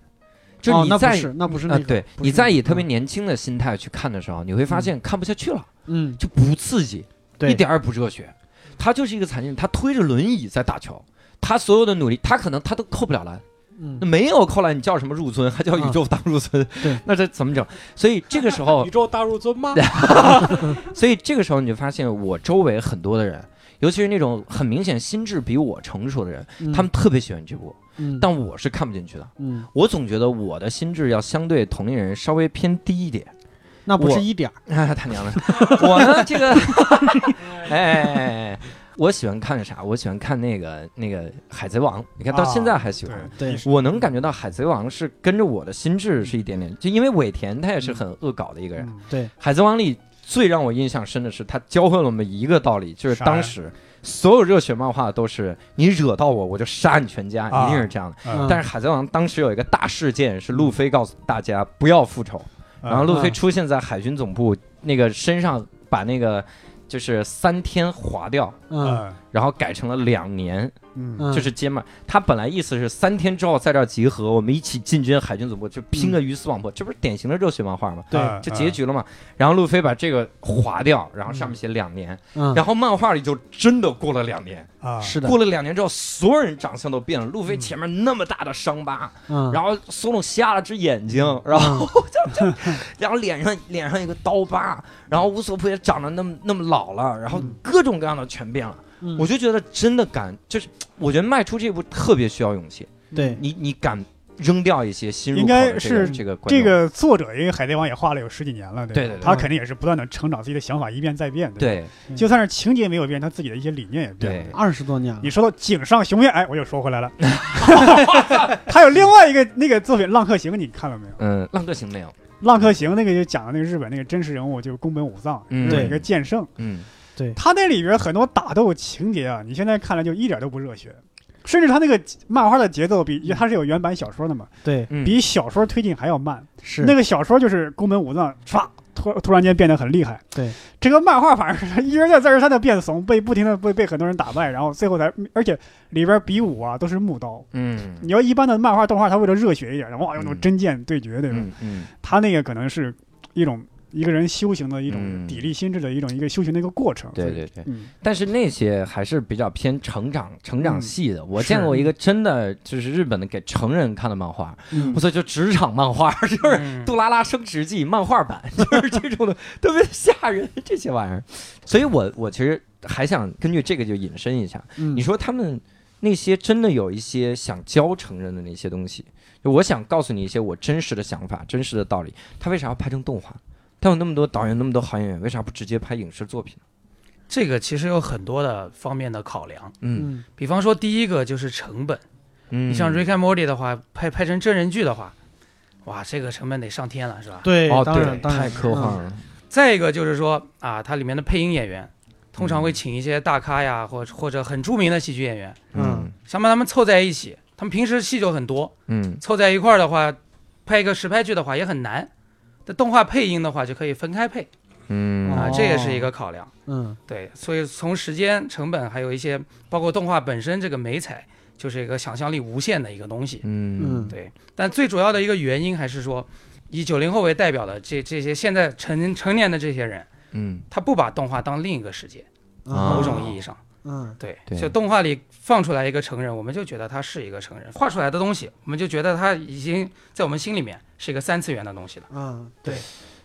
就你在那不是那对，你在以特别年轻的心态去看的时候，你会发现看不下去了。嗯，就不刺激，一点儿不热血。他就是一个残疾人，他推着轮椅在打球，他所有的努力，他可能他都扣不了篮，嗯，没有扣篮，你叫什么入樽？还叫宇宙大入樽？对，那这怎么整？所以这个时候，宇宙大入樽吗？所以这个时候你就发现，我周围很多的人，尤其是那种很明显心智比我成熟的人，他们特别喜欢这部，嗯，但我是看不进去的，嗯，我总觉得我的心智要相对同龄人稍微偏低一点。那不是一点儿，他娘的！我呢，这个，哎，我喜欢看啥？我喜欢看那个那个《海贼王》，你看到现在还喜欢。对，我能感觉到《海贼王》是跟着我的心智是一点点，就因为尾田他也是很恶搞的一个人。对，《海贼王》里最让我印象深的是，他教会了我们一个道理，就是当时所有热血漫画都是你惹到我，我就杀你全家，一定是这样的。但是《海贼王》当时有一个大事件，是路飞告诉大家不要复仇。然后路飞出现在海军总部，那个身上把那个就是三天划掉，嗯，然后改成了两年。嗯，就是接嘛。他本来意思是三天之后在这儿集合，我们一起进军海军总部，就拼个鱼死网破，这不是典型的热血漫画吗？对，就结局了嘛。然后路飞把这个划掉，然后上面写两年，然后漫画里就真的过了两年啊。是的，过了两年之后，所有人长相都变了。路飞前面那么大的伤疤，嗯，然后索隆瞎了只眼睛，然后 然后脸上脸上一个刀疤，然后乌索普也长得那么那么老了，然后各种各样的全变了。我就觉得真的敢，就是我觉得迈出这一步特别需要勇气。对。你，你敢扔掉一些新应该是这个这个作者，因为海贼王也画了有十几年了，对对，他肯定也是不断的成长，自己的想法一变再变，对，就算是情节没有变，他自己的一些理念也变了。二十多年，你说到井上雄彦，哎，我又说回来了，还有另外一个那个作品《浪客行》，你看了没有？嗯，《浪客行》没有，《浪客行》那个就讲的那个日本那个真实人物，就是宫本武藏，对。一个剑圣，嗯。对。他那里边很多打斗情节啊，你现在看来就一点都不热血，甚至他那个漫画的节奏比他是有原版小说的嘛，对，比小说推进还要慢。是。那个小说就是宫本武藏唰突突然间变得很厉害，对，这个漫画反而是一而再再而三的变怂，被不停的被被很多人打败，然后最后才而且里边比武啊都是木刀，嗯，你要一般的漫画动画，他为了热血一点，哇用那种真剑对决，对吧？嗯，他那个可能是一种。一个人修行的一种砥砺心智的一种一个修行的一个过程。对对对，但是那些还是比较偏成长成长系的。我见过一个真的就是日本的给成人看的漫画，我操，就职场漫画，就是《杜拉拉升职记》漫画版，就是这种的特别吓人这些玩意儿。所以我我其实还想根据这个就引申一下，你说他们那些真的有一些想教成人的那些东西，就我想告诉你一些我真实的想法、真实的道理，他为啥要拍成动画？他有那么多导演，那么多好演员，为啥不直接拍影视作品？这个其实有很多的方面的考量。嗯，比方说第一个就是成本。嗯，你像《Rick and Morty》的话，拍拍成真人剧的话，哇，这个成本得上天了，是吧？对，哦，对，太科幻了。再一个就是说啊，它里面的配音演员，通常会请一些大咖呀，或或者很著名的喜剧演员，嗯，想把他们凑在一起。他们平时戏就很多，嗯，凑在一块儿的话，拍一个实拍剧的话也很难。那动画配音的话就可以分开配，嗯。啊，这也是一个考量，嗯，对，所以从时间成本还有一些包括动画本身这个美彩，就是一个想象力无限的一个东西，嗯。对。但最主要的一个原因还是说，以九零后为代表的这这些现在成成年的这些人，嗯，他不把动画当另一个世界，某种意义上，嗯，对，就动画里放出来一个成人，我们就觉得他是一个成人，画出来的东西，我们就觉得他已经在我们心里面。是一个三次元的东西了，嗯，对，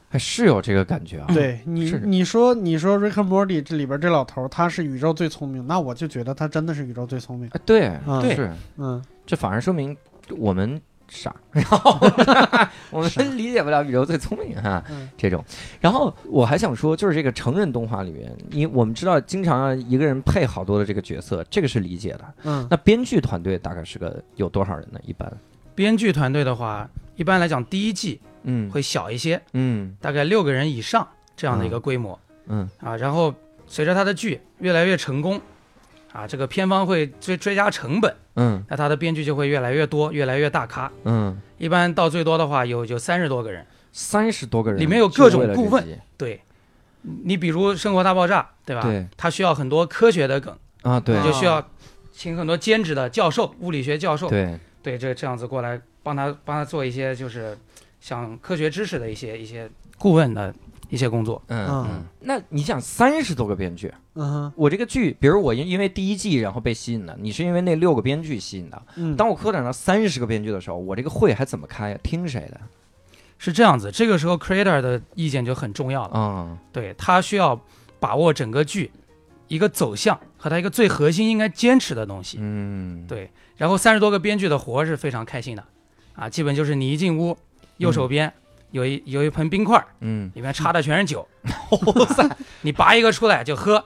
还是有这个感觉啊。对你，你说，你说《Rick and Morty》这里边这老头他是宇宙最聪明，那我就觉得他真的是宇宙最聪明。对，对，是，嗯，这反而说明我们傻，然后 我们理解不了宇宙最聪明哈，这种。然后我还想说，就是这个成人动画里面，因为我们知道经常一个人配好多的这个角色，这个是理解的。嗯，那编剧团队大概是个有多少人呢？一般编剧团队的话。一般来讲，第一季嗯会小一些，嗯，大概六个人以上这样的一个规模，嗯啊，然后随着他的剧越来越成功，啊，这个片方会追追加成本，嗯，那他的编剧就会越来越多，越来越大咖，嗯，一般到最多的话有有三十多个人，三十多个人，里面有各种顾问，对，你比如《生活大爆炸》，对吧？对，他需要很多科学的梗啊，对，就需要请很多兼职的教授，物理学教授，对，对，这这样子过来。帮他帮他做一些就是像科学知识的一些一些顾问的一些工作。嗯嗯。那你想三十多个编剧，嗯，我这个剧，比如我因因为第一季然后被吸引的，你是因为那六个编剧吸引的。嗯。当我扩展到三十个编剧的时候，我这个会还怎么开呀？听谁的？是这样子，这个时候 creator 的意见就很重要了。嗯。对他需要把握整个剧一个走向和他一个最核心应该坚持的东西。嗯。对。然后三十多个编剧的活是非常开心的。啊，基本就是你一进屋，右手边有一有一盆冰块，嗯，里面插的全是酒，哇塞，你拔一个出来就喝，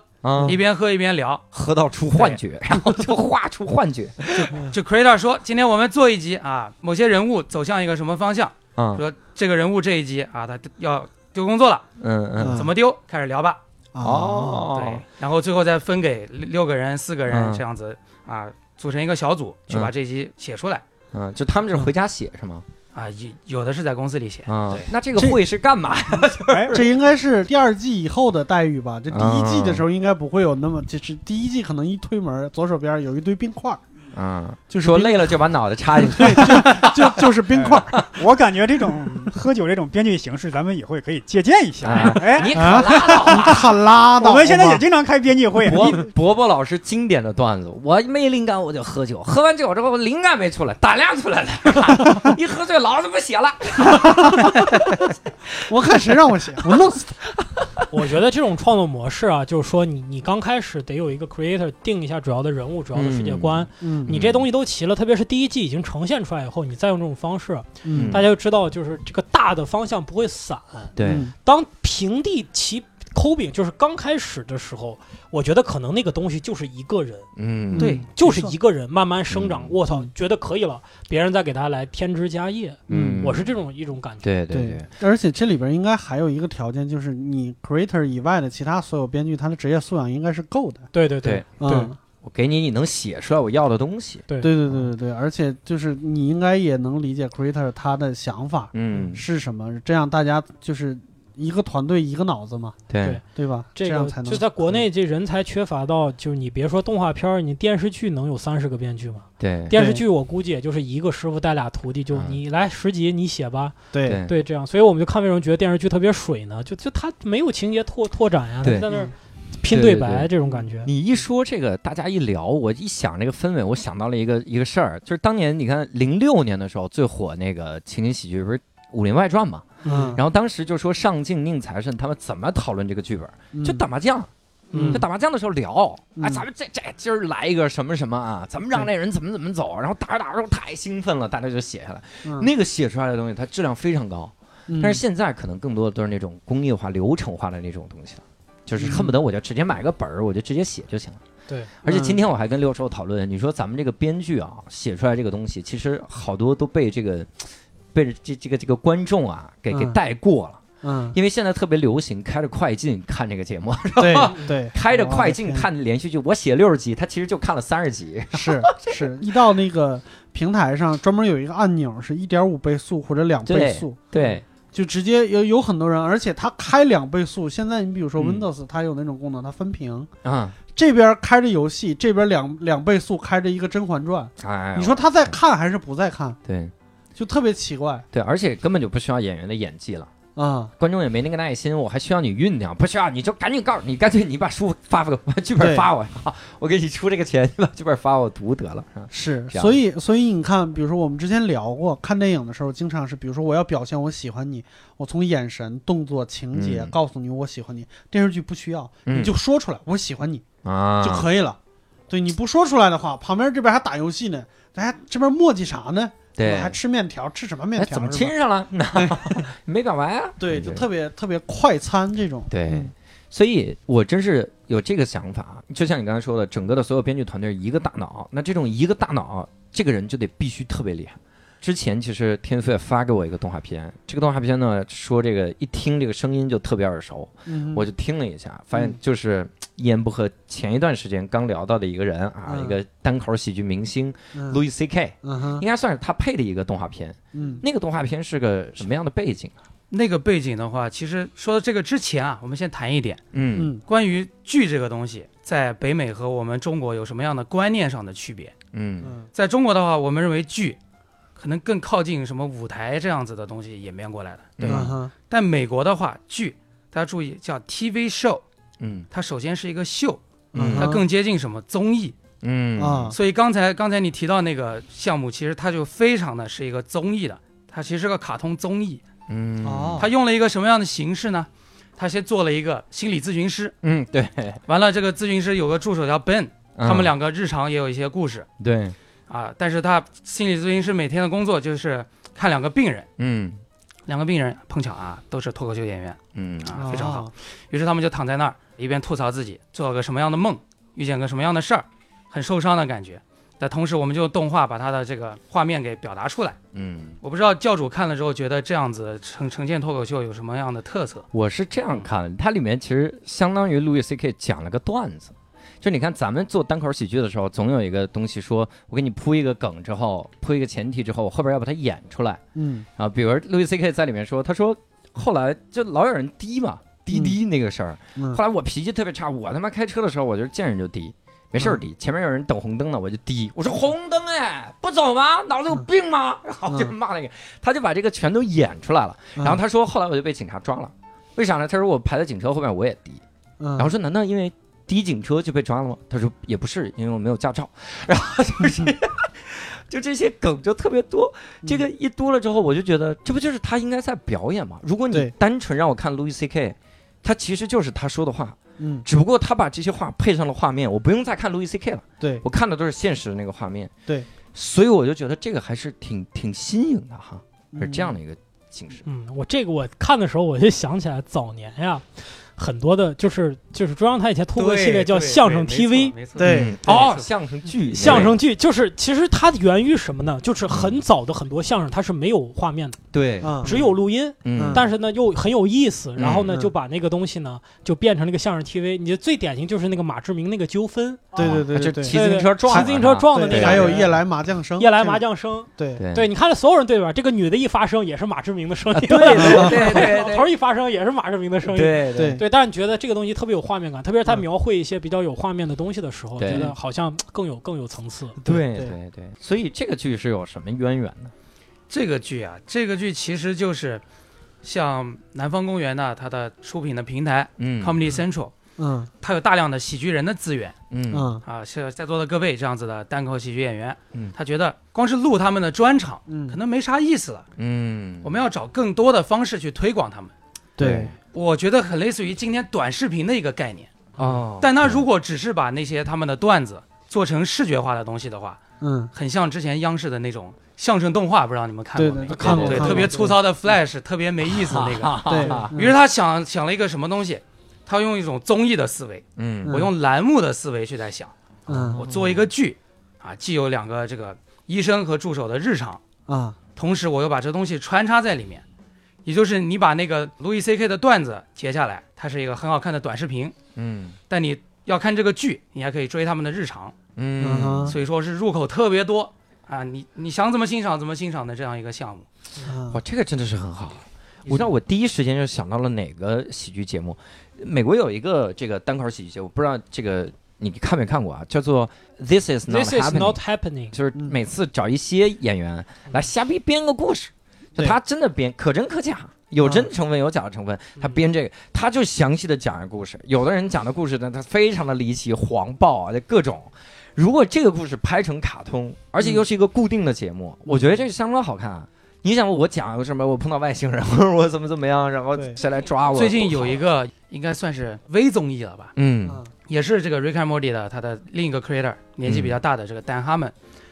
一边喝一边聊，喝到出幻觉，然后就画出幻觉。就就 creator 说，今天我们做一集啊，某些人物走向一个什么方向，说这个人物这一集啊，他要丢工作了，嗯嗯，怎么丢？开始聊吧。哦，对，然后最后再分给六个人、四个人这样子啊，组成一个小组去把这集写出来。嗯，就他们是回家写是吗？啊，有有的是在公司里写。啊，对，那这个会是干嘛呀？这应该是第二季以后的待遇吧？这第一季的时候应该不会有那么，就是第一季可能一推门，左手边有一堆冰块。嗯，就说累了就把脑袋插进去，对，就 就就是冰块。我感觉这种喝酒这种编剧形式，咱们以后也可以借鉴一下。哎，你可拉倒，你可拉倒。我们现在也经常开编剧会。伯伯伯老师经典的段子：我没灵感我就喝酒，喝完酒之后灵感没出来，胆量出来了。一喝醉，老子不写了。我看谁让我写，我弄死他。我觉得这种创作模式啊，就是说你你刚开始得有一个 creator 定一下主要的人物、主要的世界观，嗯，你这东西都齐了，特别是第一季已经呈现出来以后，你再用这种方式，嗯，大家就知道就是这个大的方向不会散。对，当平地起。抠饼就是刚开始的时候，我觉得可能那个东西就是一个人，嗯，对，就是一个人慢慢生长。我操，觉得可以了，别人再给他来添枝加叶，嗯，我是这种一种感觉。对对对，而且这里边应该还有一个条件，就是你 creator 以外的其他所有编剧，他的职业素养应该是够的。对对对，嗯，我给你，你能写出来我要的东西。对对对对对对，而且就是你应该也能理解 creator 他的想法，嗯，是什么，这样大家就是。一个团队一个脑子嘛，对对吧？这样才能就在国内这人才缺乏到，就是你别说动画片你电视剧能有三十个编剧吗？对，电视剧我估计也就是一个师傅带俩徒弟，就你来十集你写吧。对对，这样，所以我们就看为什么觉得电视剧特别水呢？就就他没有情节拓拓展呀，在那儿拼对白这种感觉。你一说这个，大家一聊，我一想这个氛围，我想到了一个一个事儿，就是当年你看零六年的时候最火那个情景喜剧不是《武林外传》嘛？嗯，然后当时就说上镜宁财神他们怎么讨论这个剧本，就打麻将，嗯。就打麻将的时候聊，哎，咱们这这今儿来一个什么什么啊，怎么让那人怎么怎么走，然后打着打着太兴奋了，大家就写下来，那个写出来的东西它质量非常高，但是现在可能更多的都是那种工业化、流程化的那种东西了，就是恨不得我就直接买个本儿，我就直接写就行了。对，而且今天我还跟六兽讨论，你说咱们这个编剧啊写出来这个东西，其实好多都被这个。被这这个这个观众啊给给带过了，嗯，因为现在特别流行开着快进看这个节目，对对，开着快进看连续剧，我写六十集，他其实就看了三十集，是是，一到那个平台上专门有一个按钮，是一点五倍速或者两倍速，对，就直接有有很多人，而且他开两倍速，现在你比如说 Windows，它有那种功能，它分屏，啊，这边开着游戏，这边两两倍速开着一个《甄嬛传》，哎，你说他在看还是不在看？对。就特别奇怪，对，而且根本就不需要演员的演技了啊，观众也没那个耐心，我还需要你酝酿，不需要你就赶紧告诉你，干脆你把书发个 剧本发我，我给你出这个钱，你把剧本发我读得了，是，所以所以你看，比如说我们之前聊过，看电影的时候，经常是，比如说我要表现我喜欢你，我从眼神、动作、情节告诉你我喜欢你，电视剧不需要，你就说出来我喜欢你啊就可以了，对，你不说出来的话，旁边这边还打游戏呢，大家这边磨叽啥呢？对，还吃面条，吃什么面条？怎么亲上了？没搞完啊？对，就特别特别快餐这种。对，所以我真是有这个想法。就像你刚才说的，整个的所有编剧团队一个大脑，那这种一个大脑，这个人就得必须特别厉害。之前其实天飞发给我一个动画片，这个动画片呢说这个一听这个声音就特别耳熟，我就听了一下，发现就是一言不合前一段时间刚聊到的一个人啊，一个单口喜剧明星 Louis C.K.，应该算是他配的一个动画片。嗯，那个动画片是个什么样的背景啊？那个背景的话，其实说到这个之前啊，我们先谈一点，嗯，关于剧这个东西，在北美和我们中国有什么样的观念上的区别？嗯，在中国的话，我们认为剧。可能更靠近什么舞台这样子的东西演变过来的，对吧？但美国的话，剧大家注意叫 TV show，嗯，它首先是一个秀，嗯，它更接近什么综艺，嗯。啊，所以刚才刚才你提到那个项目，其实它就非常的是一个综艺的，它其实是个卡通综艺，嗯。哦，它用了一个什么样的形式呢？他先做了一个心理咨询师，嗯对，完了这个咨询师有个助手叫 Ben，他们两个日常也有一些故事，对。啊！但是他心理咨询师每天的工作就是看两个病人，嗯，两个病人碰巧啊都是脱口秀演员，嗯。啊非常好。于是他们就躺在那儿，一边吐槽自己做了个什么样的梦，遇见个什么样的事儿，很受伤的感觉。但同时，我们就动画把他的这个画面给表达出来。嗯，我不知道教主看了之后觉得这样子呈呈现脱口秀有什么样的特色？我是这样看，它里面其实相当于路易 C K 讲了个段子。就你看，咱们做单口喜剧的时候，总有一个东西，说我给你铺一个梗之后，铺一个前提之后，我后边要把它演出来。嗯，啊，比如路易 C K 在里面说，他说后来就老有人低嘛，滴滴那个事儿。后来我脾气特别差，我他妈开车的时候，我就见人就滴，没事儿滴，前面有人等红灯呢，我就滴，我说红灯哎，不走吗？脑子有病吗？然后就骂那个，他就把这个全都演出来了。然后他说后来我就被警察抓了，为啥呢？他说我排在警车后面我也滴，然后说难道因为？滴警车就被抓了吗？他说也不是，因为我没有驾照。然后就是，就这些梗就特别多。这个一多了之后，我就觉得这不就是他应该在表演吗？如果你单纯让我看 Louis C K，它其实就是他说的话，嗯，只不过他把这些话配上了画面，我不用再看路易 C K 了，对我看的都是现实的那个画面，对，所以我就觉得这个还是挺挺新颖的哈，是这样的一个形式。嗯，我这个我看的时候我就想起来早年呀。很多的，就是就是中央台以前拖过系列叫相声 TV，对哦，相声剧，相声剧就是其实它源于什么呢？就是很早的很多相声它是没有画面的，对，只有录音，嗯，但是呢又很有意思，然后呢就把那个东西呢就变成那个相声 TV。你最典型就是那个马志明那个纠纷，对对对，就骑自行车撞，骑自行车撞的那个，还有夜来麻将声，夜来麻将声，对。对，你看所有人对吧？这个女的一发声也是马志明的声音，对对对，老 头一发声也是马志明的声音，对。对对，但是你觉得这个东西。特别有画面感，特别是他描绘一些比较有画面的东西的时候，觉得好像更有更有层次。对对。对，所以这个剧是有什么渊源呢？这个剧啊，这个剧其实就是像南方公园呢它的出品的平台，嗯，Comedy Central，嗯，它有大量的喜剧人的资源，嗯。啊，像在座的各位这样子的单口喜剧演员，嗯，他觉得光是录他们的专场，嗯，可能没啥意思了，嗯，我们要找更多的方式去推广他们。对。我觉得很类似于今天短视频的一个概念哦，但他如果只是把那些他们的段子做成视觉化的东西的话，嗯，很像之前央视的那种相声动画，不知道你们看过没？看过，对，特别粗糙的 Flash，特别没意思那个。对。于是他想想了一个什么东西，他用一种综艺的思维，嗯，我用栏目的思维去在想，嗯，我做一个剧，啊，既有两个这个医生和助手的日常啊，同时我又把这东西穿插在里面。也就是你把那个路易 C K 的段子截下来，它是一个很好看的短视频，嗯，但你要看这个剧，你还可以追他们的日常，嗯，所以说是入口特别多啊，你你想怎么欣赏怎么欣赏的这样一个项目，哇，这个真的是很好。我知道我第一时间就想到了哪个喜剧节目，美国有一个这个单口喜剧节目，不知道这个你看没看过啊？叫做 This is Not Happening，就是每次找一些演员来瞎逼编个故事。他真的编可真可假，有真成分有假的成分。他编这个，他就详细的讲一个故事。有的人讲的故事呢，他非常的离奇、黄暴啊，这各种。如果这个故事拍成卡通，而且又是一个固定的节目，我觉得这个相当好看。你想我讲什么？我碰到外星人，或者我怎么怎么样，然后谁来抓我？最近有一个应该算是微综艺了吧？嗯，也是这个 Rick and Morty 的他的另一个 creator，年纪比较大的这个 Dan Harmon，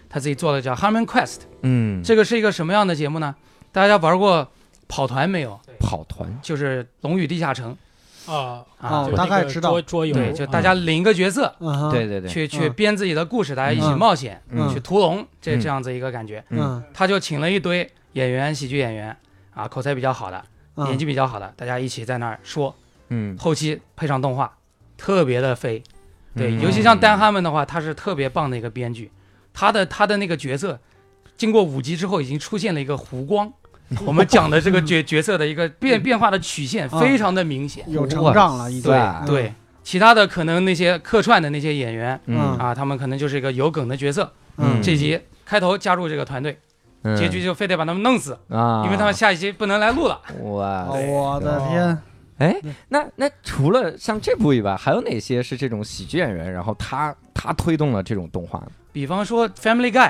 他自己做的叫 Harmon Quest。嗯，这个是一个什么样的节目呢？大家玩过跑团没有？跑团？就是《龙与地下城》啊啊，大概知道。桌游，对，就大家领一个角色，对对对，去去编自己的故事，大家一起冒险，去屠龙，这这样子一个感觉。嗯，他就请了一堆演员，喜剧演员啊，口才比较好的，演技比较好的，大家一起在那儿说，嗯，后期配上动画，特别的飞。对，尤其像丹哈们的话，他是特别棒的一个编剧，他的他的那个角色，经过五集之后，已经出现了一个弧光。我们讲的这个角角色的一个变变化的曲线非常的明显，有成长了，已经对对。其他的可能那些客串的那些演员，嗯啊，他们可能就是一个有梗的角色，嗯，这集开头加入这个团队，结局就非得把他们弄死啊，因为他们下一集不能来录了。哇，我的天！哎，那那除了像这部以外，还有哪些是这种喜剧演员？然后他他推动了这种动画？比方说《Family Guy》。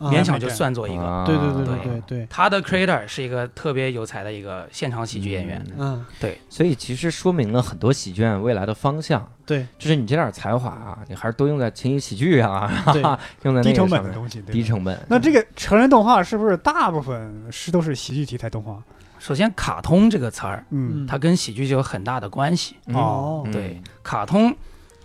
勉强就算作一个，对对对对对对。他的 creator 是一个特别有才的一个现场喜剧演员，嗯，对。所以其实说明了很多喜剧演员未来的方向，对，就是你这点才华啊，你还是多用在情景喜剧啊，用在低成本的东西，低成本。那这个成人动画是不是大部分是都是喜剧题材动画？首先，卡通这个词儿，嗯，它跟喜剧就有很大的关系。哦，对，卡通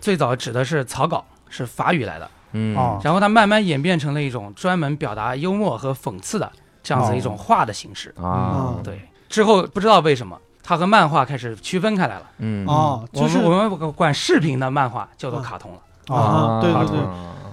最早指的是草稿，是法语来的。嗯，然后它慢慢演变成了一种专门表达幽默和讽刺的这样子一种画的形式。啊。对，之后不知道为什么它和漫画开始区分开来了。嗯，哦，就是我们管视频的漫画叫做卡通。了。啊，对对对，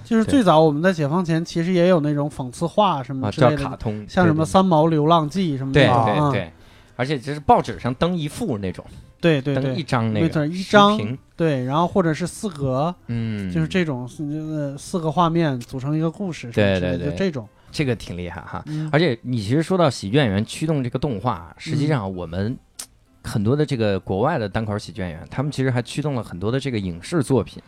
就是最早我们在解放前其实也有那种讽刺画什么之类的，叫卡通，像什么《三毛流浪记》什么的。对对对，而且就是报纸上登一幅那种。对对对，一张那个一张，对，然后或者是四格，嗯，就是这种呃四个画面组成一个故事，对对对，就这种，这个挺厉害哈。而且你其实说到喜剧演员驱动这个动画，实际上我们很多的这个国外的单口喜剧演员，他们其实还驱动了很多的这个影视作品。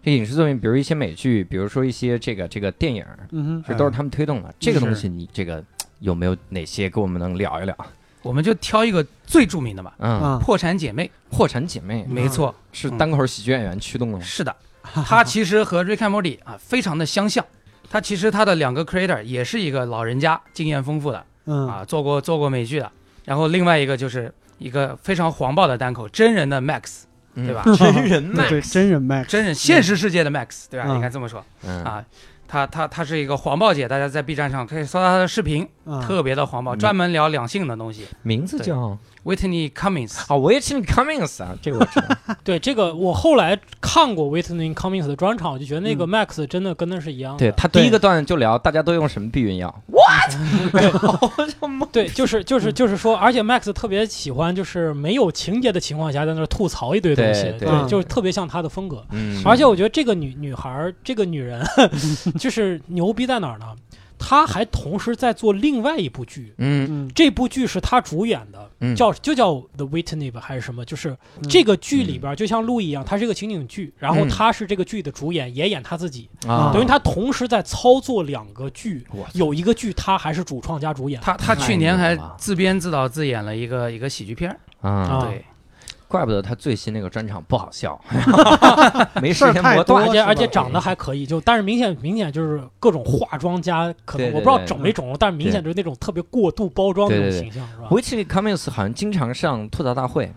这影视作品，比如一些美剧，比如说一些这个这个电影，嗯这都是他们推动的。这个东西你这个有没有哪些跟我们能聊一聊？我们就挑一个最著名的吧。嗯，破产姐妹，破产姐妹，没错，是单口喜剧演员驱动的。是的，他其实和 Rick and Morty 啊非常的相像。他其实他的两个 creator 也是一个老人家，经验丰富的，啊，做过做过美剧的。然后另外一个就是一个非常黄暴的单口真人的 Max，对吧？真人 Max，真人 Max，真人现实世界的 Max，对吧？应该这么说啊。他他他是一个黄暴姐，大家在 B 站上可以搜到他的视频，特别的黄暴，专门聊两性的东西。名字叫 Whitney Cummings 啊，Whitney Cummings 啊，这个我知道。对，这个我后来看过 Whitney Cummings 的专场，我就觉得那个 Max 真的跟那是一样的。对他第一个段就聊大家都用什么避孕药，What？对，就是就是就是说，而且 Max 特别喜欢就是没有情节的情况下在那吐槽一堆东西，对，就是特别像他的风格。嗯。而且我觉得这个女女孩，这个女人。就是牛逼在哪儿呢？他还同时在做另外一部剧，嗯，这部剧是他主演的，叫就叫 The Whitney 吧，还是什么？就是这个剧里边，就像路易一样，他是一个情景剧，然后他是这个剧的主演，也演他自己，等于他同时在操作两个剧，有一个剧他还是主创加主演。他他去年还自编自导自演了一个一个喜剧片啊，对。怪不得他最新那个专场不好笑，没事太多，而且而且长得还可以，就但是明显明显就是各种化妆加，可能我不知道整没整容，但是明显就是那种特别过度包装那种形象，是吧？Whitney Cummings 好像经常上吐槽大会。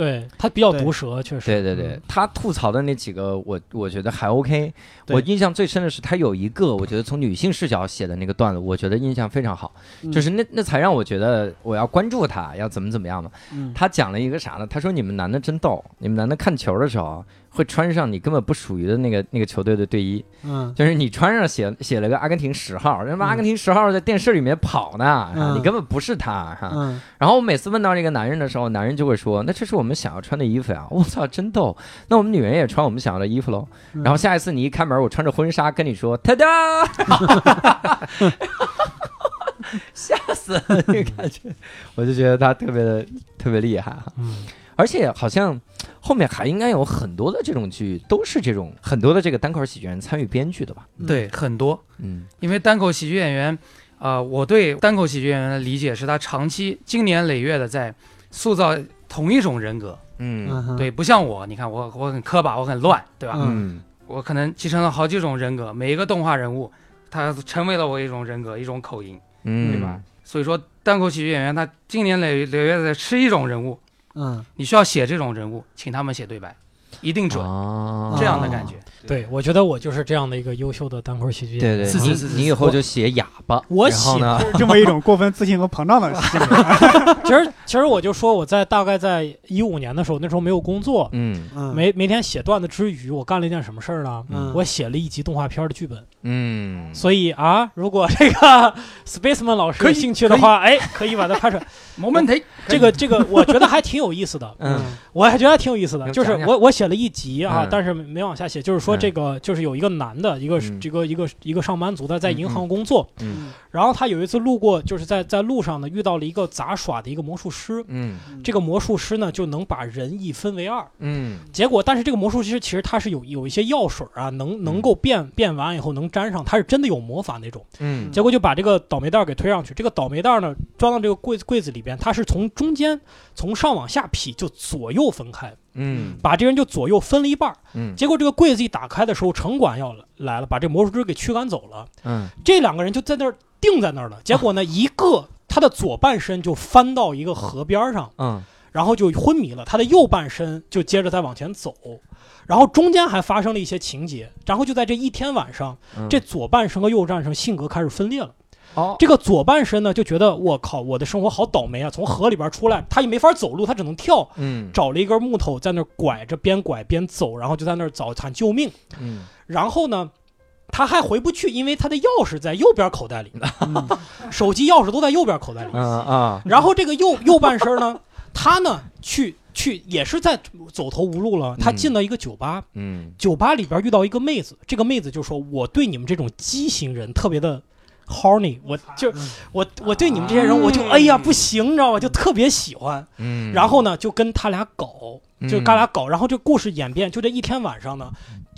对他比较毒舌，确实。对对对，他吐槽的那几个，我我觉得还 OK。我印象最深的是他有一个，我觉得从女性视角写的那个段子，我觉得印象非常好，就是那那才让我觉得我要关注他，要怎么怎么样嘛。他讲了一个啥呢？他说你们男的真逗，你们男的看球的时候。会穿上你根本不属于的那个那个球队的队衣，嗯，就是你穿上写写了个阿根廷十号，人妈阿根廷十号在电视里面跑呢，你根本不是他哈。然后我每次问到这个男人的时候，男人就会说，那这是我们想要穿的衣服呀。我操，真逗。那我们女人也穿我们想要的衣服喽。然后下一次你一开门，我穿着婚纱跟你说，哒哒，吓死了，那个感觉，我就觉得他特别的特别厉害哈。嗯。而且好像后面还应该有很多的这种剧，都是这种很多的这个单口喜剧人参与编剧的吧？对，很多。嗯，因为单口喜剧演员，啊，我对单口喜剧演员的理解是他长期经年累月的在塑造同一种人格。嗯，对，不像我，你看我我很磕巴，我很乱，对吧？嗯，我可能继承了好几种人格，每一个动画人物，他成为了我一种人格，一种口音，嗯，对吧？所以说单口喜剧演员他经年累累月在吃一种人物。嗯，你需要写这种人物，请他们写对白，一定准，这样的感觉。对，我觉得我就是这样的一个优秀的单口喜剧演员。对对，你你以后就写哑巴。我写 这么一种过分自信和膨胀的性格。其实其实我就说我在大概在一五年的时候，那时候没有工作，嗯，每每天写段子之余，我干了一件什么事儿呢？我写了一集动画片的剧本。嗯，所以啊，如果这个 Spaceman 老师有兴趣的话，哎，可以把它拍出来。没问题。这个这个，我觉得还挺有意思的。嗯，我还觉得还挺有意思的。就是我我写了一集啊，但是没往下写。就是说这个就是有一个男的，一个这个一个一个上班族，他在银行工作。嗯。然后他有一次路过，就是在在路上呢遇到了一个杂耍的一个魔术师。嗯。这个魔术师呢就能把人一分为二。嗯。结果，但是这个魔术师其实他是有有一些药水啊，能能够变变完以后能粘上，他是真的有魔法那种。嗯。结果就把这个倒霉蛋给推上去，这个倒霉蛋呢装到这个柜柜子里边，他是从中间从上往下劈，就左右分开。嗯。把这人就左右分了一半。嗯。结果这个柜子一打开的时候，城管要来了，把这魔术师给驱赶走了。嗯。这两个人就在那儿。定在那儿了，结果呢，一个他的左半身就翻到一个河边上，嗯，然后就昏迷了。他的右半身就接着再往前走，然后中间还发生了一些情节，然后就在这一天晚上，这左半身和右半身性格开始分裂了。哦，这个左半身呢就觉得我靠，我的生活好倒霉啊！从河里边出来，他也没法走路，他只能跳，嗯，找了一根木头在那儿拐着，边拐边走，然后就在那儿找喊救命，嗯，然后呢。他还回不去，因为他的钥匙在右边口袋里，手机钥匙都在右边口袋里。啊然后这个右右半身呢，他呢去去也是在走投无路了。他进了一个酒吧，嗯，酒吧里边遇到一个妹子，这个妹子就说：“我对你们这种畸形人特别的 horny，我就我我对你们这些人，我就哎呀不行，你知道吗？就特别喜欢。嗯，然后呢就跟他俩搞，就他俩搞，然后这故事演变，就这一天晚上呢。”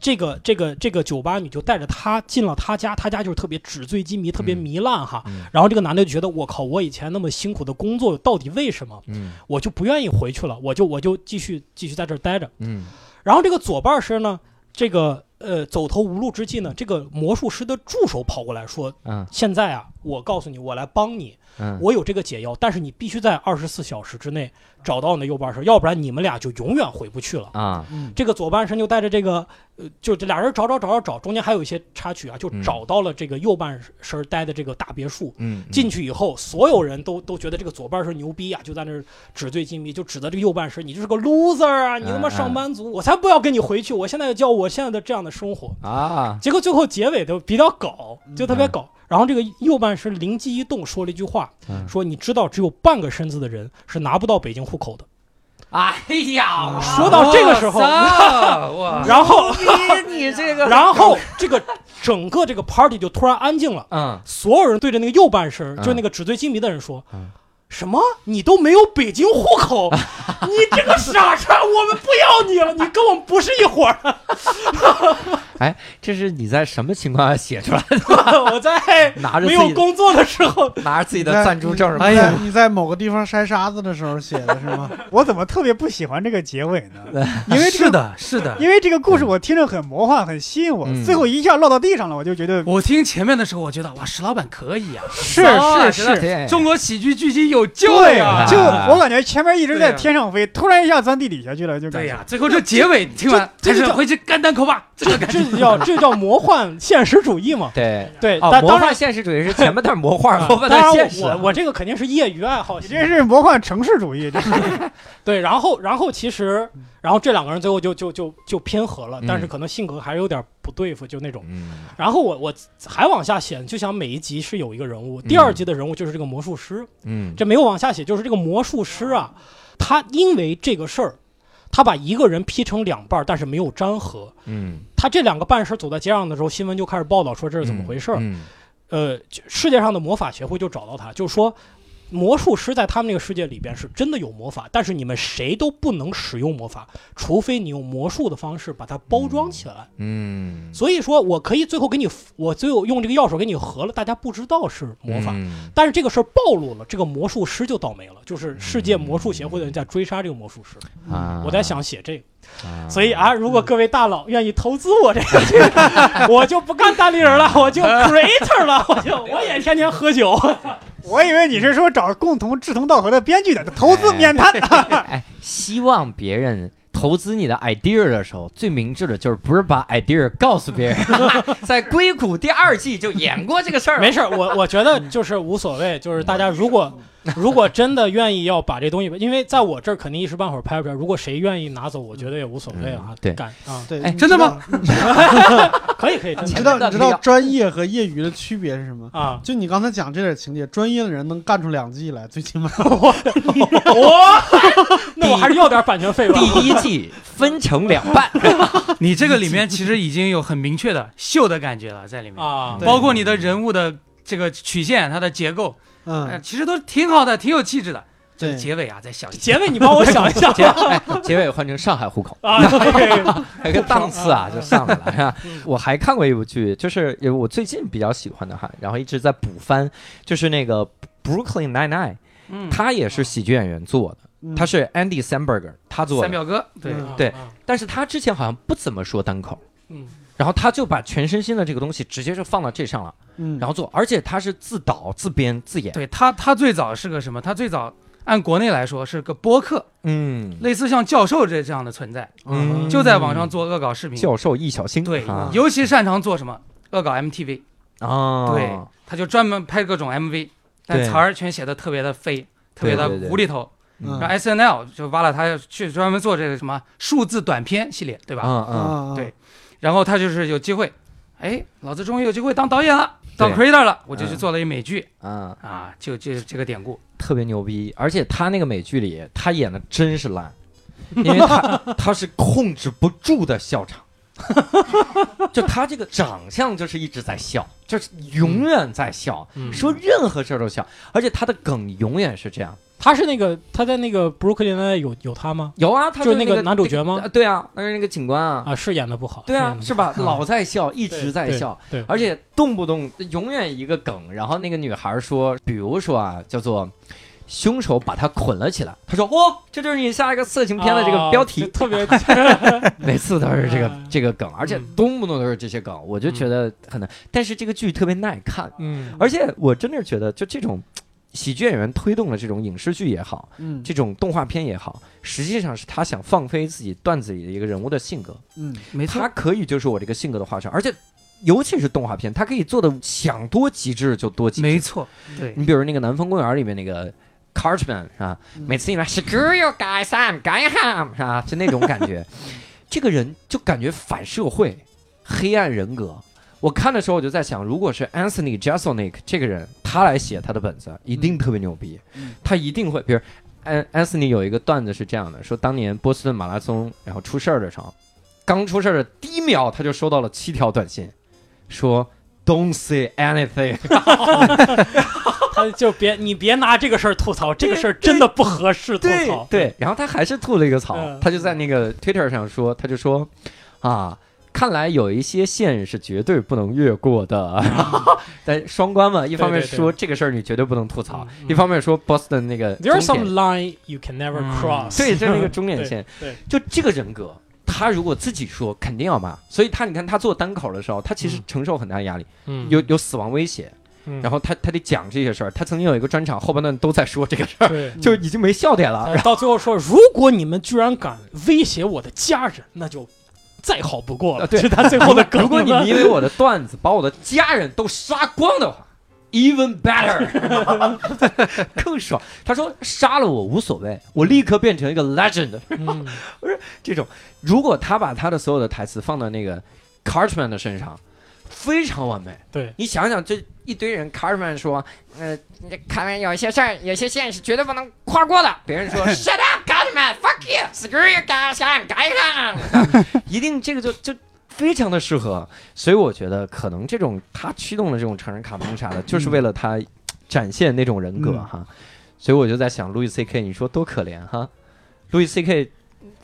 这个这个这个酒吧女就带着他进了他家，他家就是特别纸醉金迷，特别糜烂哈。然后这个男的就觉得我靠，我以前那么辛苦的工作到底为什么？嗯，我就不愿意回去了，我就我就继续继续在这儿待着。嗯，然后这个左半身呢，这个。呃，走投无路之际呢，这个魔术师的助手跑过来说：“嗯，现在啊，我告诉你，我来帮你。嗯，我有这个解药，但是你必须在二十四小时之内找到你的右半身，要不然你们俩就永远回不去了。”啊，这个左半身就带着这个。呃，就这俩人找找找找找，中间还有一些插曲啊，就找到了这个右半身待的这个大别墅。嗯，进去以后，所有人都都觉得这个左半身牛逼啊，就在那纸醉金迷，就指责这个右半身，你就是个 loser 啊，你他妈上班族，我才不要跟你回去，我现在要叫我现在的这样的生活啊。结果最后结尾都比较搞，就特别搞。然后这个右半身灵机一动，说了一句话，说你知道，只有半个身子的人是拿不到北京户口的。哎呀，说到这个时候，然后你这个，然后这个整个这个 party 就突然安静了。嗯，所有人对着那个右半身，就那个纸醉金迷的人说。什么？你都没有北京户口？你这个傻叉，我们不要你了！你跟我们不是一伙儿。哎，这是你在什么情况下写出来的？我在拿着没有工作的时候，拿着自己的暂住证。哎呀，你在某个地方筛沙子的时候写的是吗？我怎么特别不喜欢这个结尾呢？因为是的，是的，因为这个故事我听着很魔幻，很吸引我。最后一下落到地上了，我就觉得，我听前面的时候，我觉得哇，石老板可以啊，是是是，中国喜剧巨星有。对呀，就我感觉前面一直在天上飞，突然一下钻地底下去了，就对呀。最后这结尾听完，还是回去干单口吧。这这叫 这叫魔幻现实主义嘛？对对，魔幻现实主义是前面的魔幻，后面的现实。我我这个肯定是业余爱好，你这是魔幻城市主义。对，然后然后其实。然后这两个人最后就就就就偏和了，但是可能性格还是有点不对付，就那种。然后我我还往下写，就想每一集是有一个人物，第二集的人物就是这个魔术师。嗯，这没有往下写，就是这个魔术师啊，他因为这个事儿，他把一个人劈成两半，但是没有粘合。嗯，他这两个半身走在街上的时候，新闻就开始报道说这是怎么回事呃，世界上的魔法协会就找到他，就说。魔术师在他们那个世界里边是真的有魔法，但是你们谁都不能使用魔法，除非你用魔术的方式把它包装起来。嗯，所以说我可以最后给你，我最后用这个药水给你合了，大家不知道是魔法，但是这个事儿暴露了，这个魔术师就倒霉了，就是世界魔术协会的人在追杀这个魔术师。啊，我在想写这个，所以啊，如果各位大佬愿意投资我这个，我就不干单立人了，我就 creator 了，我就我也天天喝酒。我以为你是说找共同志同道合的编剧的，投资免谈。哎，希望别人投资你的 idea 的时候，最明智的就是不是把 idea 告诉别人，在硅谷第二季就演过这个事儿。没事儿，我我觉得就是无所谓，就是大家如果。如果真的愿意要把这东西，因为在我这儿肯定一时半会儿拍不出来。如果谁愿意拿走，我觉得也无所谓啊。对，干啊，对，真的吗？可以可以。你知道你知道专业和业余的区别是什么啊？就你刚才讲这点情节，专业的人能干出两季来，最起码。我，那我还是要点版权费吧。第一季分成两半，你这个里面其实已经有很明确的秀的感觉了在里面啊，包括你的人物的这个曲线，它的结构。嗯，其实都挺好的，挺有气质的。这结尾啊，再想结尾，你帮我想一想。结 结尾换成上海户口啊，还有个档次啊，就上来了。我还看过一部剧，就是我最近比较喜欢的哈，然后一直在补番，就是那个 Brooklyn Nine Nine，他也是喜剧演员做的，他是 Andy Samberg，他做的。三表哥，对对，但是他之前好像不怎么说单口。嗯。然后他就把全身心的这个东西直接就放到这上了，嗯，然后做，而且他是自导自编自演。对他，他最早是个什么？他最早按国内来说是个播客，嗯，类似像教授这这样的存在，嗯，就在网上做恶搞视频。教授易小星，对，尤其擅长做什么恶搞 MTV，啊，对，他就专门拍各种 MV，但词儿全写的特别的飞，特别的无厘头。然后 SNL 就挖了他去专门做这个什么数字短片系列，对吧？嗯嗯，对。然后他就是有机会，哎，老子终于有机会当导演了，当 creator 了，我就去做了一美剧，啊啊，就就这个典故。特别牛逼，而且他那个美剧里他演的真是烂，因为他 他是控制不住的笑场，就他这个长相就是一直在笑，就是永远在笑，说任何事儿都笑，而且他的梗永远是这样。他是那个他在那个布鲁克林有有他吗？有啊，他就是那个男主角吗？对啊，那是那个警官啊。啊，是演的不好。对啊，是吧？老在笑，一直在笑，对，而且动不动永远一个梗。然后那个女孩说，比如说啊，叫做凶手把他捆了起来。他说：“哦，这就是你下一个色情片的这个标题。”特别 每次都是这个这个梗，而且动不动都是这些梗，我就觉得很难。但是这个剧特别耐看，嗯，而且我真的觉得就这种。喜剧演员推动了这种影视剧也好，嗯，这种动画片也好，实际上是他想放飞自己段子里的一个人物的性格，嗯，没错，他可以就是我这个性格的化身，而且尤其是动画片，他可以做的想多极致就多极致，没错，对你比如那个《南方公园》里面那个 Cartman 是吧？每次一来 Screw you guys, I'm going home 是吧？就那种感觉，这个人就感觉反社会，黑暗人格。我看的时候我就在想，如果是 Anthony Jeselnik 这个人，他来写他的本子，一定特别牛逼。他一定会，比如安 Anthony 有一个段子是这样的：说当年波士顿马拉松然后出事儿的时候，刚出事儿的第一秒他就收到了七条短信，说 Don't say anything。他就别你别拿这个事儿吐槽，这个事儿真的不合适吐槽。对，然后他还是吐了一个槽，他就在那个 Twitter 上说，他就说啊。看来有一些线是绝对不能越过的，但双关嘛，一方面说这个事儿你绝对不能吐槽，一方面说 Boston 那个 There are some line you can never cross，对，这是一个 终点线。对，就这个人格，他如果自己说，肯定要骂。所以他你看他做单口的时候，他其实承受很大压力，有有死亡威胁，然后他他得讲这些事儿。他曾经有一个专场，后半段都在说这个事儿，就已经没笑点了。到最后说，如果你们居然敢威胁我的家人，那就。再好不过了，是他最后的梗。如果你们因为我的段子把我的家人都杀光的话，even better，更爽。他说杀了我无所谓，我立刻变成一个 legend。不是这种，如果他把他的所有的台词放到那个 Cartman 的身上。非常完美。对你想想，这一堆人，，Cartman 说，呃，卡尔有些事儿，有些线是绝对不能跨过的。别人说，Shut up, c a r m a n fuck you, screw you, 改上改上，一定这个就就非常的适合。所以我觉得，可能这种他驱动的这种成人卡通啥的，就是为了他展现那种人格哈。所以我就在想，路易 C K，你说多可怜哈，路易 C K。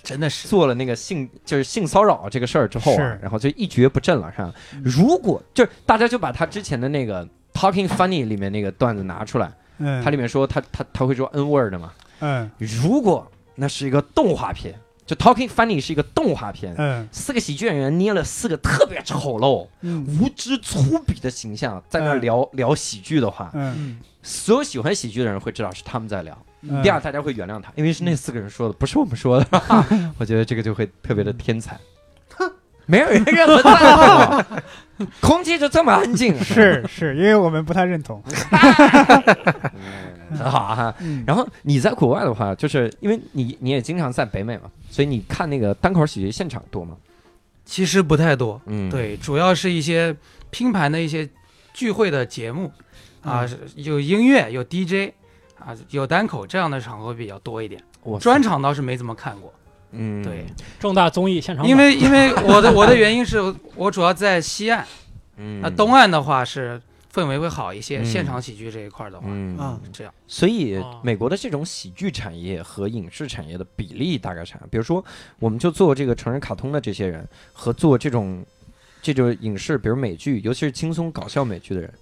真的是做了那个性就是性骚扰这个事儿之后啊，然后就一蹶不振了，是吧？如果就是大家就把他之前的那个 Talking Funny 里面那个段子拿出来，嗯，他里面说他他他会说 N word 嘛，嗯，如果那是一个动画片，就 Talking Funny 是一个动画片，嗯，四个喜剧演员捏了四个特别丑陋、无知、粗鄙的形象在那聊聊喜剧的话，嗯，所有喜欢喜剧的人会知道是他们在聊。第二，大家会原谅他，因为是那四个人说的，不是我们说的。我觉得这个就会特别的天才。没有人任何赞同，空气就这么安静。是是，因为我们不太认同。很 好啊。然后你在国外的话，就是因为你你也经常在北美嘛，所以你看那个单口喜剧现场多吗？其实不太多。嗯，对，主要是一些拼盘的一些聚会的节目啊，有音乐，有 DJ。啊，有单口这样的场合比较多一点，我专场倒是没怎么看过。嗯，对，重大综艺现场，因为因为我的我的原因是 我主要在西岸，嗯，那东岸的话是氛围会好一些，现场喜剧这一块的话，嗯，这样。所以美国的这种喜剧产业和影视产业的比例大概啥？比如说，我们就做这个成人卡通的这些人和做这种这种影视，比如美剧，尤其是轻松搞笑美剧的人，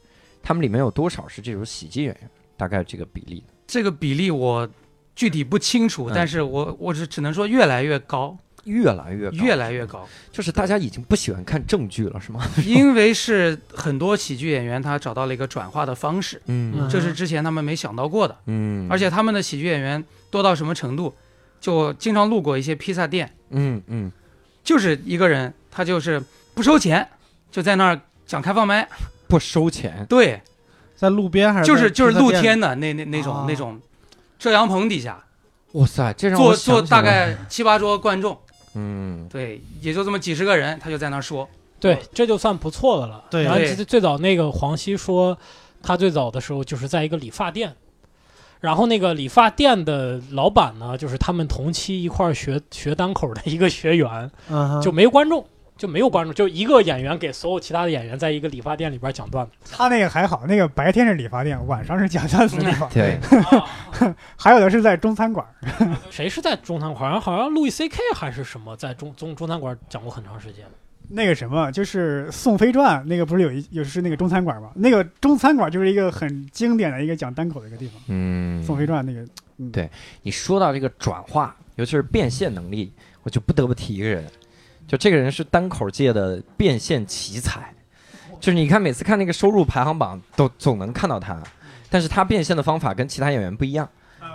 他们里面有多少是这种喜剧演员？大概这个比例，这个比例我具体不清楚，但是我我只只能说越来越高，越来越越来越高，就是大家已经不喜欢看正剧了，是吗？因为是很多喜剧演员他找到了一个转化的方式，嗯，这是之前他们没想到过的，嗯，而且他们的喜剧演员多到什么程度，就经常路过一些披萨店，嗯嗯，就是一个人，他就是不收钱，就在那儿讲开放麦，不收钱，对。在路边还是就是就是露天的那那那种那种遮阳棚底下，哇塞，这让坐坐大概七八桌观众，嗯，对，也就这么几十个人，他就在那说，对，这就算不错的了。对，然后最早那个黄西说，他最早的时候就是在一个理发店，然后那个理发店的老板呢，就是他们同期一块儿学学单口的一个学员，就没观众，就没有观众，就一个演员给所有其他的演员在一个理发店里边讲段子。他那个还好，那个白天是理发店，晚上是讲段子的地方。对，还有的是在中餐馆。谁是在中餐馆？好像好像路易 C K 还是什么，在中中中餐馆讲过很长时间。那个什么，就是《宋飞传》，那个不是有一有是那个中餐馆吗？那个中餐馆就是一个很经典的一个讲单口的一个地方。嗯，《宋飞传》那个，对你说到这个转化，尤其是变现能力，我就不得不提一个人，就这个人是单口界的变现奇才，就是你看每次看那个收入排行榜，都总能看到他，但是他变现的方法跟其他演员不一样。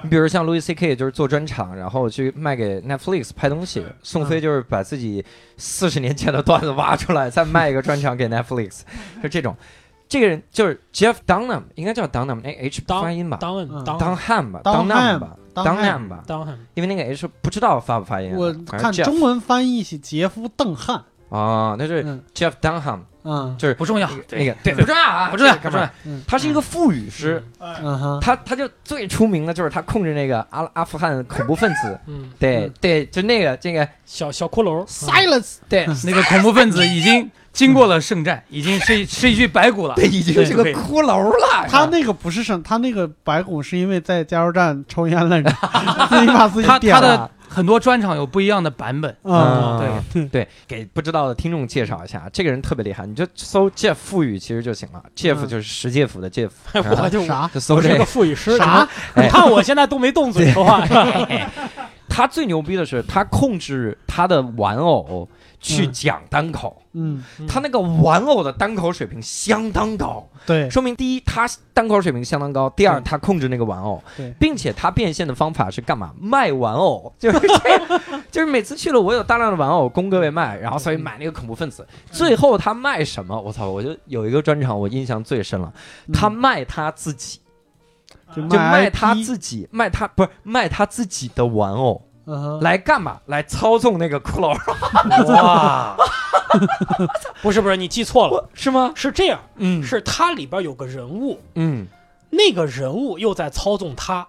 你比如像 Louis C.K. 就是做专场，然后去卖给 Netflix 拍东西；宋飞就是把自己四十年前的段子挖出来，再卖一个专场给 Netflix，就这种。这个人就是 Jeff Dunham，应该叫 Dunham，那 H 发音吧，Dunham 吧，Dunham。吧，Dunham。吧，Dunham，因为那个 H 不知道发不发音。我看中文翻译是杰夫·邓汉。啊，那是 Jeff Dunham，嗯，就是不重要，那个对。不重要啊，不重要，不重要。他是一个腹语师，他他就最出名的就是他控制那个阿阿富汗恐怖分子，对对，就那个这个小小骷髅，Silence，对，那个恐怖分子已经经过了圣战，已经是是一具白骨了，对，已经是个骷髅了。他那个不是圣，他那个白骨是因为在加油站抽烟了，自己把自己点了。很多专场有不一样的版本，嗯，对。对，给不知道的听众介绍一下，这个人特别厉害，你就搜 Jeff 富语其实就行了，Jeff 就是石介甫的 Jeff，我就啥，就搜这个。富语师，啥？你看我现在都没动嘴说话。他最牛逼的是他控制他的玩偶。去讲单口，嗯，他那个玩偶的单口水平相当高，对，说明第一他单口水平相当高，第二他控制那个玩偶，并且他变现的方法是干嘛？卖玩偶，就是就是每次去了，我有大量的玩偶供各位卖，然后所以买那个恐怖分子，最后他卖什么？我操！我就有一个专场我印象最深了，他卖他自己，就卖他自己，卖他不是卖他自己的玩偶。来干嘛？来操纵那个骷髅？哇！不是不是，你记错了，是吗？是这样，嗯，是它里边有个人物，嗯，那个人物又在操纵他。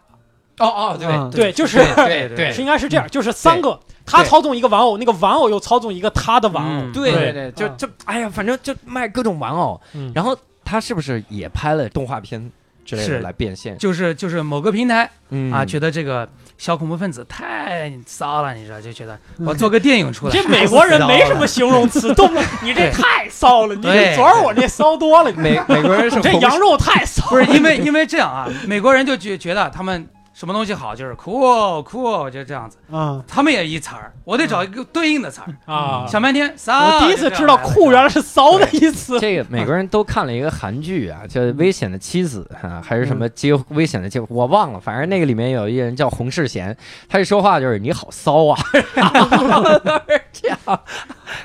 哦哦，对对，就是对对，是应该是这样，就是三个，他操纵一个玩偶，那个玩偶又操纵一个他的玩偶。对对对，就就哎呀，反正就卖各种玩偶。然后他是不是也拍了动画片之类的来变现？就是就是某个平台啊，觉得这个。小恐怖分子太骚了，你知道就觉得我做个电影出来。这 美国人没什么形容词，动你这太骚了，你这昨儿我这骚多了。美美国人是 这羊肉太骚，不是因为因为这样啊，美国人就觉觉得他们。什么东西好就是 cool cool 就这样子。啊，他们也一词儿，我得找一个对应的词儿。啊，想半天，我第一次知道酷原来是骚的意思。这个美国人都看了一个韩剧啊，叫 《危险的妻子》啊，还是什么接危险的接，我忘了，反正那个里面有一人叫洪世贤，他一说话就是你好骚啊，都 是 这样，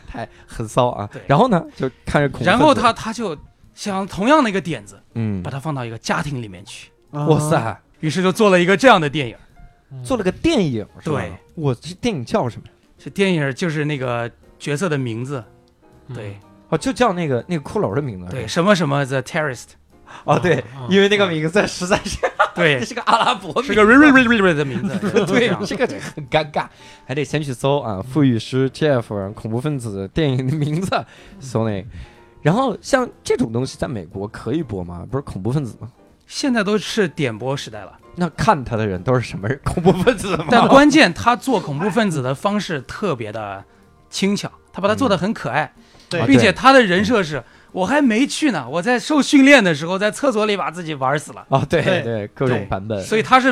太很骚啊。然后呢，就看着，然后他他就想同样的一个点子，嗯，把它放到一个家庭里面去，哇塞。于是就做了一个这样的电影，做了个电影，对，我这电影叫什么？这电影就是那个角色的名字，对，哦，就叫那个那个骷髅的名字，对，什么什么 The Terrorist，哦，对，因为那个名字实在是，对，是个阿拉伯，是个瑞瑞瑞瑞瑞的名字，对，这个很尴尬，还得先去搜啊，傅语师 Jeff 恐怖分子电影的名字，搜那，然后像这种东西在美国可以播吗？不是恐怖分子吗？现在都是点播时代了，那看他的人都是什么人？恐怖分子吗？但关键他做恐怖分子的方式特别的轻巧，他把它做的很可爱，对，并且他的人设是，我还没去呢，我在受训练的时候，在厕所里把自己玩死了。哦，对对，各种版本，所以他是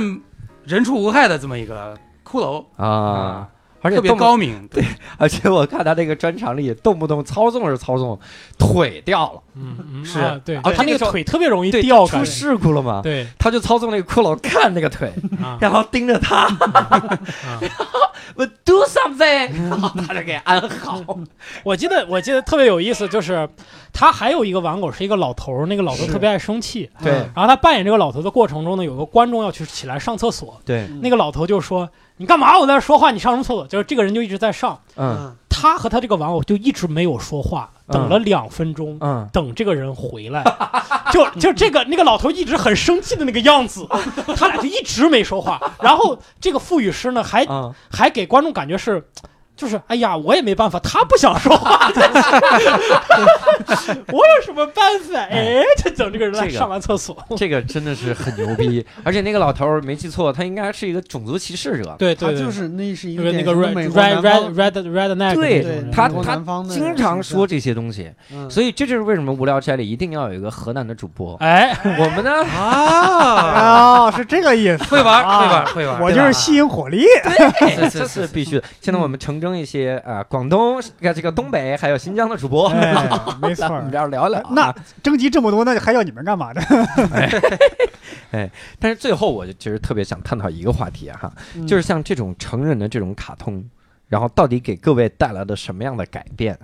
人畜无害的这么一个骷髅啊。而且特别高明，对，而且我看他那个专场里，动不动操纵是操纵，腿掉了，嗯，是，对，他那个腿特别容易掉，出事故了嘛，对，他就操纵那个骷髅看那个腿，然后盯着他，我 do something，然后他就给安好。我记得我记得特别有意思，就是他还有一个玩偶是一个老头，那个老头特别爱生气，对，然后他扮演这个老头的过程中呢，有个观众要去起来上厕所，对，那个老头就说。你干嘛？我在这说话，你上什么厕所？就是这个人就一直在上，嗯，他和他这个玩偶就一直没有说话，等了两分钟，嗯，等这个人回来，就就这个那个老头一直很生气的那个样子，他俩就一直没说话。然后这个腹语师呢，还还给观众感觉是。就是哎呀，我也没办法，他不想说话，我有什么办法？哎，就等这个人来上完厕所，这个真的是很牛逼。而且那个老头儿没记错，他应该是一个种族歧视者。对对，就是那是一个那个 red red red red neck。对他他经常说这些东西，所以这就是为什么无聊斋里一定要有一个河南的主播。哎，我们呢？啊，是这个意思。会玩会玩会玩，我就是吸引火力。对，这是必须的。现在我们成。争一些啊，广东、这个东北还有新疆的主播，没错，我们这儿聊聊。那征集这么多，那还要你们干嘛呢？哎，但是最后我就其实特别想探讨一个话题哈，就是像这种成人的这种卡通，然后到底给各位带来的什么样的改变？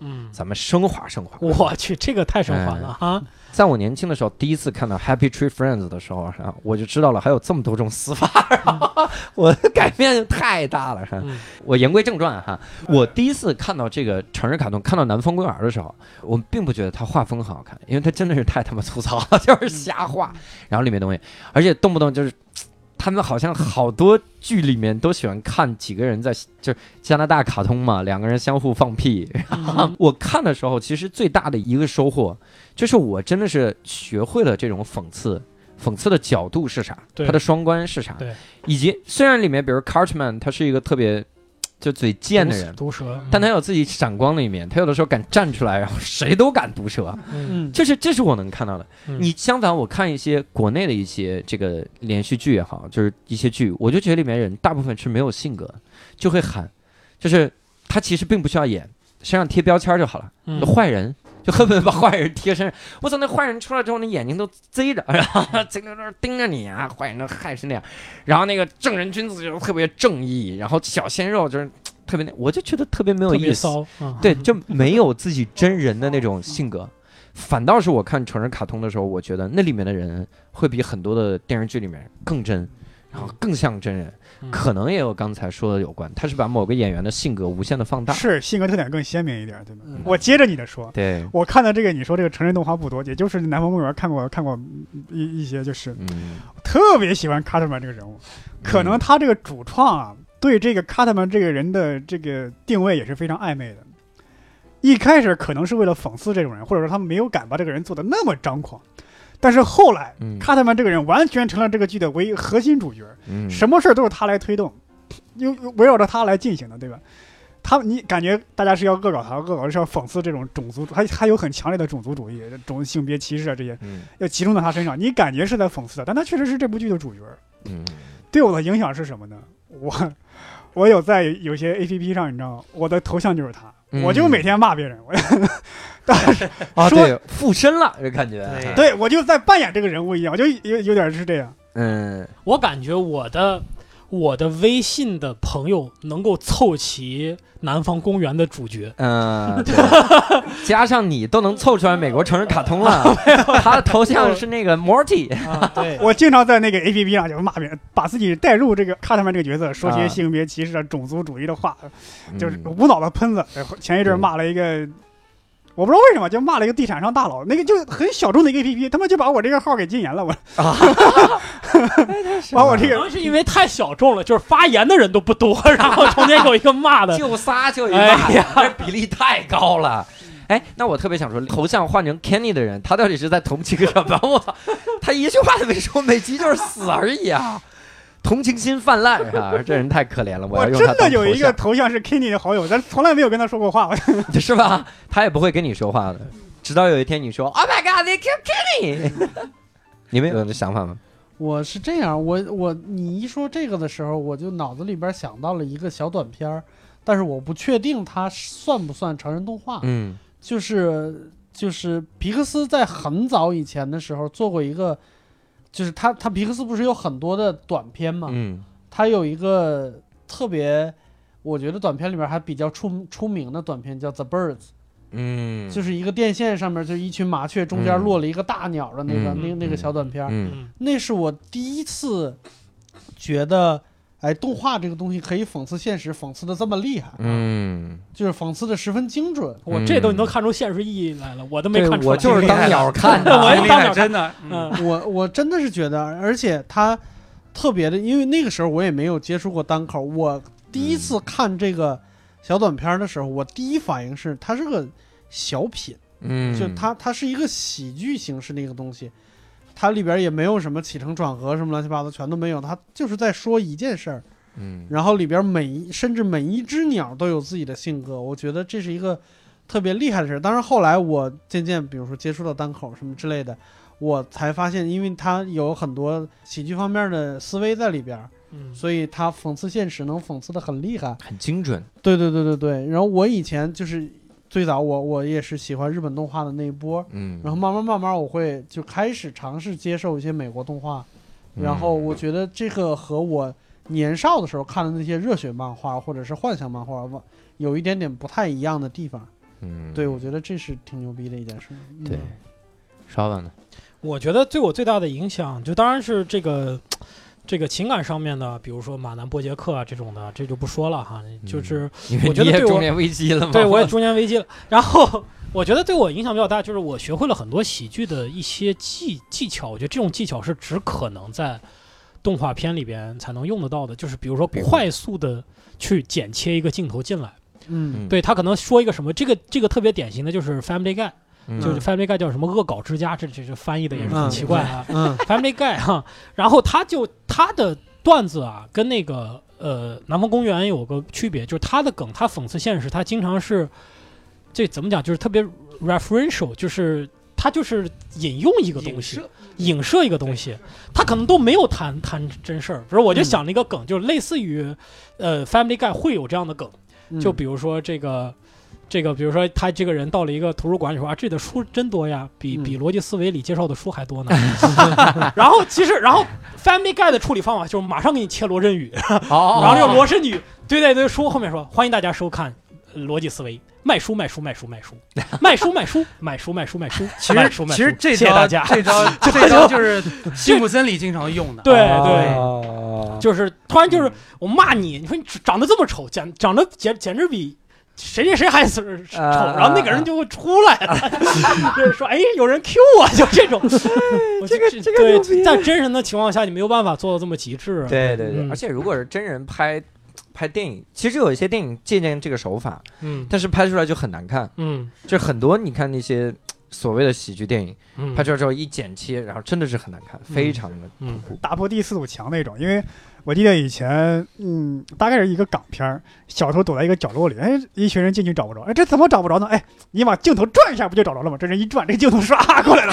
嗯，咱们升华升华。我去，这个太升华了哈。在我年轻的时候，第一次看到 Happy Tree Friends 的时候，我就知道了还有这么多种死法，我的改变太大了。我言归正传哈，我第一次看到这个成人卡通，看到《南方公园》的时候，我并不觉得它画风很好看，因为它真的是太他妈粗糙了，就是瞎画，然后里面东西，而且动不动就是。他们好像好多剧里面都喜欢看几个人在，就是加拿大卡通嘛，两个人相互放屁。我看的时候，其实最大的一个收获，就是我真的是学会了这种讽刺，讽刺的角度是啥，他的双关是啥，以及虽然里面比如 Cartman 他是一个特别。就嘴贱的人，毒舌，但他有自己闪光的一面。他有的时候敢站出来，然后谁都敢毒舌。嗯，这是这是我能看到的。你相反，我看一些国内的一些这个连续剧也好，就是一些剧，我就觉得里面人大部分是没有性格，就会喊，就是他其实并不需要演，身上贴标签就好了。坏人就恨不得把坏人贴身上。我操，那坏人出来之后，那眼睛都贼着，然后贼在那盯着你啊！坏人都害成那样。然后那个正人君子就特别正义，然后小鲜肉就是。特别那，我就觉得特别没有意思，对，就没有自己真人的那种性格，反倒是我看成人卡通的时候，我觉得那里面的人会比很多的电视剧里面更真，然后更像真人，可能也有刚才说的有关，他是把某个演员的性格无限的放大，是性格特点更鲜明一点，对吧？我接着你的说，对我看到这个你说这个成人动画不多，也就是《南方公园》看过看过一一些，就是特别喜欢卡特曼这个人物，可能他这个主创啊。对这个卡特曼这个人的这个定位也是非常暧昧的。一开始可能是为了讽刺这种人，或者说他们没有敢把这个人做的那么张狂。但是后来，卡特曼这个人完全成了这个剧的唯一核心主角，什么事儿都是他来推动，又围绕着他来进行的，对吧？他你感觉大家是要恶搞他，恶搞是要讽刺这种种族，还还有很强烈的种族主义、种性别歧视啊这些，要集中到他身上，你感觉是在讽刺他，但他确实是这部剧的主角。嗯，对我的影响是什么呢？我。我有在有些 A P P 上，你知道吗？我的头像就是他，我就每天骂别人。我 但是啊，对，附身了，这感觉。对，我就在扮演这个人物一样，我就有有点是这样。嗯，我感觉我的。我的微信的朋友能够凑齐南方公园的主角，嗯，加上你都能凑出来美国成人卡通了。他的头像是那个 Morty，对我经常在那个 A P P 上就骂别人，把自己带入这个卡特曼这个角色，说些性别歧视、种族主义的话，就是无脑的喷子。前一阵骂了一个。我不知道为什么就骂了一个地产商大佬，那个就很小众的一个 A P P，他妈就把我这个号给禁言了，我啊，把我这个是因为太小众了，就是发言的人都不多，然后中间有一个骂的，就仨就一骂，这比例太高了。哎，那我特别想说，头像换成 Kenny 的人，他到底是在同情什么？我操，他一句话都没说，每集就是死而已啊。同情心泛滥啊？这人太可怜了，我要用他真的有一个头像是 Kenny 的好友，但从来没有跟他说过话，是吧？他也不会跟你说话的，直到有一天你说 “Oh my God, they killed Kenny”，你们有这想法吗？我是这样，我我你一说这个的时候，我就脑子里边想到了一个小短片儿，但是我不确定它算不算成人动画。嗯，就是就是皮克斯在很早以前的时候做过一个。就是他，他皮克斯不是有很多的短片嘛？嗯，他有一个特别，我觉得短片里面还比较出出名的短片叫《The Birds》，嗯，就是一个电线上面就一群麻雀中间落了一个大鸟的那个那那个小短片，嗯，那是我第一次觉得。哎，动画这个东西可以讽刺现实，讽刺的这么厉害，嗯，就是讽刺的十分精准。我这都你都看出现实意义来了，我都没看出来。我就是当鸟 看的，我也当鸟真的。嗯，我我真的是觉得，而且他特别的，因为那个时候我也没有接触过单口，我第一次看这个小短片的时候，我第一反应是它是个小品，嗯，就它它是一个喜剧形式的一个东西，它里边也没有什么起承转合什么乱七八糟全都没有，它就是在说一件事儿，嗯，然后里边每一甚至每一只鸟都有自己的性格，我觉得这是一个特别厉害的事儿。当然后来我渐渐比如说接触到单口什么之类的。我才发现，因为它有很多喜剧方面的思维在里边，嗯，所以他讽刺现实能讽刺的很厉害，很精准。对对对对对。然后我以前就是最早我我也是喜欢日本动画的那一波，嗯，然后慢慢慢慢我会就开始尝试接受一些美国动画，然后我觉得这个和我年少的时候看的那些热血漫画或者是幻想漫画有一点点不太一样的地方，嗯，对我觉得这是挺牛逼的一件事。对，稍等呢。我觉得对我最大的影响，就当然是这个，这个情感上面的，比如说马南波杰克啊这种的，这就不说了哈。就是我觉得对我中年危机了吗？对我也中年危机了。然后我觉得对我影响比较大，就是我学会了很多喜剧的一些技技巧。我觉得这种技巧是只可能在动画片里边才能用得到的，就是比如说快速的去剪切一个镜头进来。嗯，对他可能说一个什么，这个这个特别典型的就是 Family Guy。就是 Family Guy 叫什么恶搞之家，这这这翻译的也是很奇怪啊。Family Guy 哈，然后他就他的段子啊，跟那个呃南方公园有个区别，就是他的梗，他讽刺现实，他经常是这怎么讲，就是特别 referential，就是他就是引用一个东西，影射一个东西，他可能都没有谈谈真事儿。比如我就想了一个梗，就是类似于呃 Family Guy 会有这样的梗，就比如说这个。这个，比如说他这个人到了一个图书馆里说啊，这里的书真多呀，比比逻辑思维里介绍的书还多呢。然后其实，然后 Family Guy 的处理方法就是马上给你切罗振宇，然后这个罗振宇对对对书后面说欢迎大家收看逻辑思维，卖书卖书卖书卖书 卖书卖书卖书卖书卖书。其实其实这招这招这招就是辛普森里经常用的。对对，就是突然就是我骂你，你说你长得这么丑，简长得简简直比。谁谁谁还是丑，然后那个人就会出来了，就是说，哎，有人 Q 我，就这种。这个这个对，在真人的情况下，你没有办法做到这么极致。对对对，而且如果是真人拍拍电影，其实有一些电影借鉴这个手法，嗯，但是拍出来就很难看，嗯，就很多你看那些所谓的喜剧电影，拍出来之后一剪切，然后真的是很难看，非常的嗯，打破第四堵墙那种，因为。我记得以前，嗯，大概是一个港片儿，小偷躲在一个角落里，哎，一群人进去找不着，哎，这怎么找不着呢？哎，你把镜头转一下，不就找着了吗？这人一转，这个镜头唰过来了。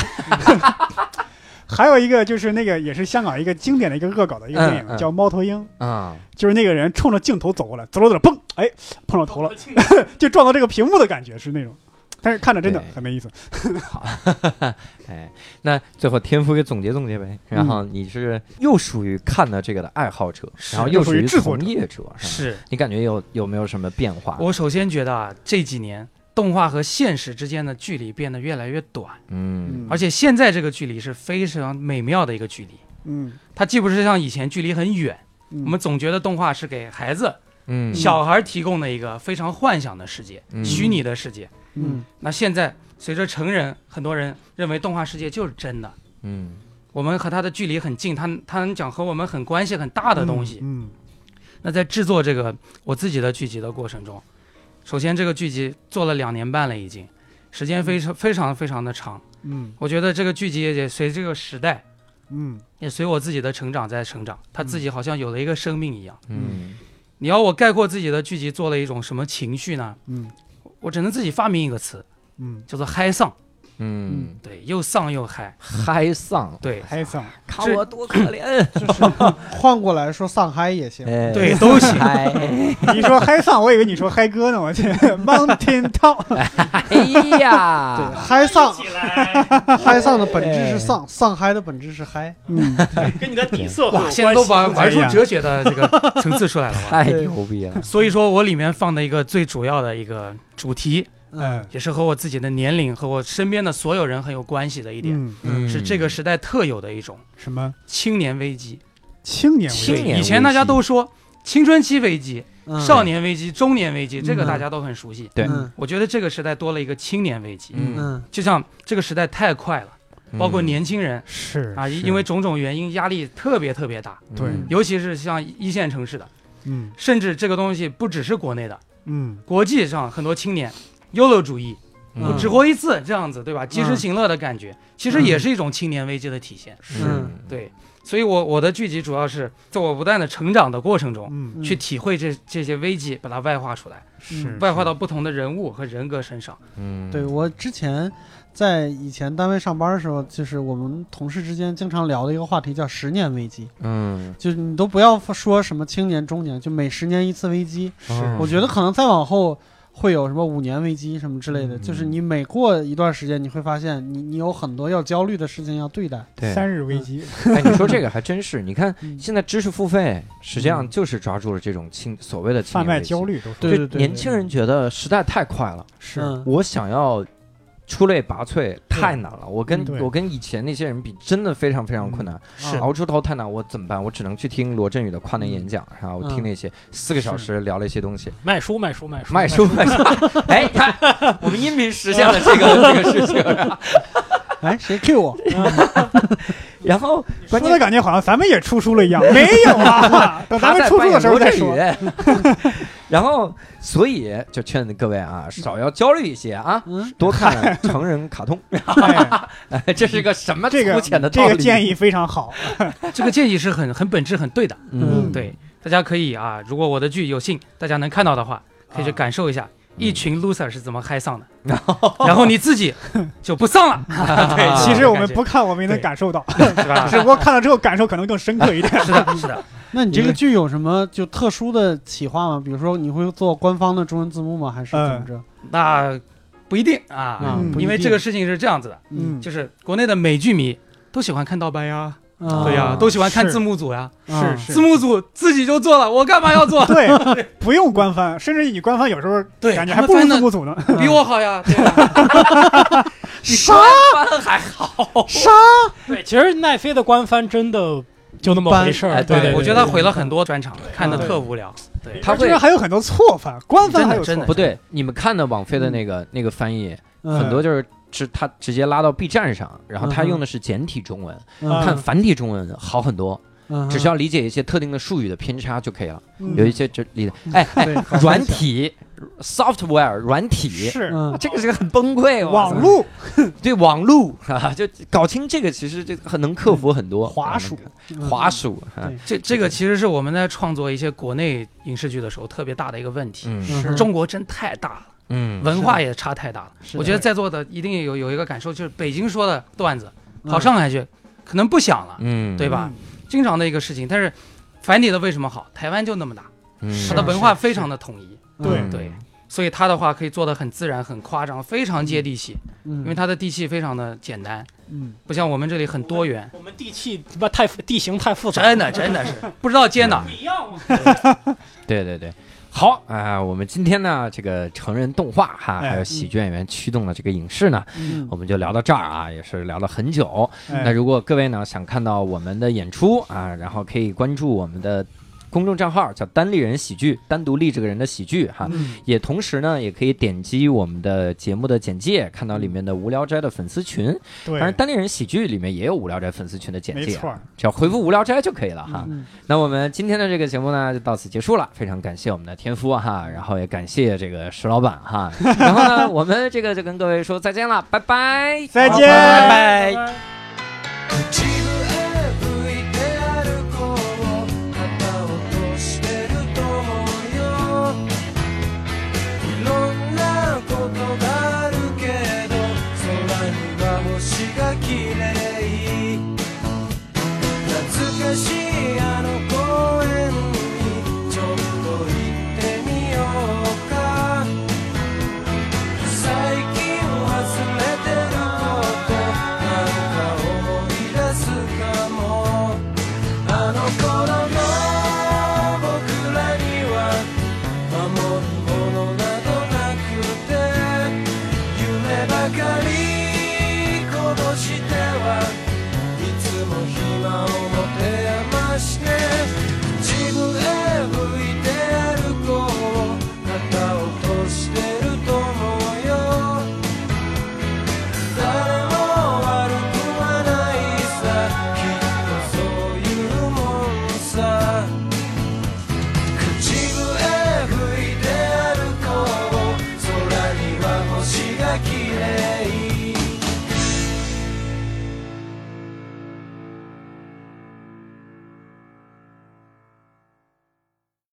还有一个就是那个也是香港一个经典的一个恶搞的一个电影，叫《猫头鹰》啊，就是那个人冲着镜头走过来，走着走着，嘣，哎，碰到头了，就撞到这个屏幕的感觉是那种。但是看着真的很没意思。好，哎，那最后天赋给总结总结呗。然后你是又属于看的这个的爱好者，然后又属于从业者，是你感觉有有没有什么变化？我首先觉得啊，这几年动画和现实之间的距离变得越来越短。嗯，而且现在这个距离是非常美妙的一个距离。嗯，它既不是像以前距离很远，我们总觉得动画是给孩子、嗯小孩提供的一个非常幻想的世界，虚拟的世界。嗯，那现在随着成人，很多人认为动画世界就是真的。嗯，我们和他的距离很近，他他能讲和我们很关系很大的东西。嗯，那在制作这个我自己的剧集的过程中，首先这个剧集做了两年半了，已经时间非常非常非常的长。嗯，我觉得这个剧集也随这个时代，嗯，也随我自己的成长在成长，他自己好像有了一个生命一样。嗯，你要我概括自己的剧集做了一种什么情绪呢？嗯。我只能自己发明一个词，嗯，叫做嗨丧，嗯，对，又丧又嗨，嗨丧，对，嗨丧，看我多可怜，就是 换过来说丧嗨也行，对，都行。你说嗨丧，我以为你说嗨歌呢，我去，Mountain Top，哎呀，对，嗨丧，嗨丧的本质是丧，丧嗨的本质是嗨，嗯，跟你的底色哇，现在都玩玩出哲学的这个层次出来了，太牛逼了。所以说我里面放的一个最主要的一个。主题，嗯，也是和我自己的年龄和我身边的所有人很有关系的一点，嗯，是这个时代特有的一种什么？青年危机？青年青年，以前大家都说青春期危机、少年危机、中年危机，这个大家都很熟悉。对，我觉得这个时代多了一个青年危机，嗯，就像这个时代太快了，包括年轻人是啊，因为种种原因压力特别特别大，对，尤其是像一线城市的，嗯，甚至这个东西不只是国内的。嗯，国际上很多青年，YOLO 主义，我只活一次这样子，对吧？及时行乐的感觉，其实也是一种青年危机的体现。是，对。所以，我我的剧集主要是在我不断的成长的过程中，嗯，去体会这这些危机，把它外化出来，是外化到不同的人物和人格身上。嗯，对我之前在以前单位上班的时候，就是我们同事之间经常聊的一个话题叫“十年危机”。嗯，就是你都不要说什么青年、中年，就每十年一次危机。是，我觉得可能再往后。会有什么五年危机什么之类的，就是你每过一段时间，你会发现你你有很多要焦虑的事情要对待。对，三日危机。哎，你说这个还真是。你看现在知识付费，实际上就是抓住了这种青所谓的贩卖焦虑，都对对对。年轻人觉得时代太快了，是我想要。出类拔萃太难了，我跟我跟以前那些人比，真的非常非常困难。是熬出头太难，我怎么办？我只能去听罗振宇的跨年演讲，然后我听那些四个小时聊了一些东西。卖书卖书卖书卖书卖书。哎，你看，我们音频实现了这个 这个事情。哎，谁 Q 我？然后说的感觉好像咱们也出书了一样，没有啊？等咱们出书的时候再说。然后，所以就劝各位啊，少要焦虑一些啊，多看成人卡通。哎，这是个什么肤浅的这个建议非常好，这个建议是很很本质很对的。嗯，对，大家可以啊，如果我的剧有幸大家能看到的话，可以去感受一下。一群 loser 是怎么嗨丧的？然后你自己就不丧了。对，其实我们不看，我们也能感受到，是吧？只不过看了之后感受可能更深刻一点。是的，是的。那你这个剧有什么就特殊的企划吗？比如说你会做官方的中文字幕吗？还是怎么着？那不一定啊，因为这个事情是这样子的，嗯，就是国内的美剧迷都喜欢看盗版呀。对呀，都喜欢看字幕组呀，是是字幕组自己就做了，我干嘛要做？对，不用官方，甚至你官方有时候对感觉还不如字幕组呢，比我好呀。啥翻 还好？啥？对，其实奈飞的官方真的就那么回事儿。对，我觉得他毁了很多专场，看的特无聊。对，他居然还有很多错翻，官方还有真的不对。你们看的网飞的那个那个翻译，很多就是。是他直接拉到 B 站上，然后他用的是简体中文，看繁体中文好很多，只需要理解一些特定的术语的偏差就可以了。有一些这理解，哎哎，软体 software 软体是这个是个很崩溃。网路对网路啊，就搞清这个其实这很能克服很多滑鼠滑鼠。这这个其实是我们在创作一些国内影视剧的时候特别大的一个问题。嗯，中国真太大了。嗯，文化也差太大了。我觉得在座的一定有有一个感受，就是北京说的段子跑上海去，可能不想了，嗯，对吧？经常的一个事情。但是繁体的为什么好？台湾就那么大，它的文化非常的统一，对对，所以它的话可以做的很自然、很夸张、非常接地气，因为它的地气非常的简单，嗯，不像我们这里很多元。我们地气不太地形太复杂，真的真的是不知道接哪。不一样对对 对。好啊，我们今天呢，这个成人动画哈，还有喜剧演员驱动的这个影视呢，我们就聊到这儿啊，也是聊了很久。那如果各位呢想看到我们的演出啊，然后可以关注我们的。公众账号叫单立人喜剧，单独立这个人的喜剧哈，也同时呢，也可以点击我们的节目的简介，看到里面的无聊斋的粉丝群。对，当然单立人喜剧里面也有无聊斋粉丝群的简介，没错，只要回复无聊斋就可以了哈。那我们今天的这个节目呢，就到此结束了，非常感谢我们的天夫哈，然后也感谢这个石老板哈，然后呢，我们这个就跟各位说再见了，拜拜，再见，拜拜。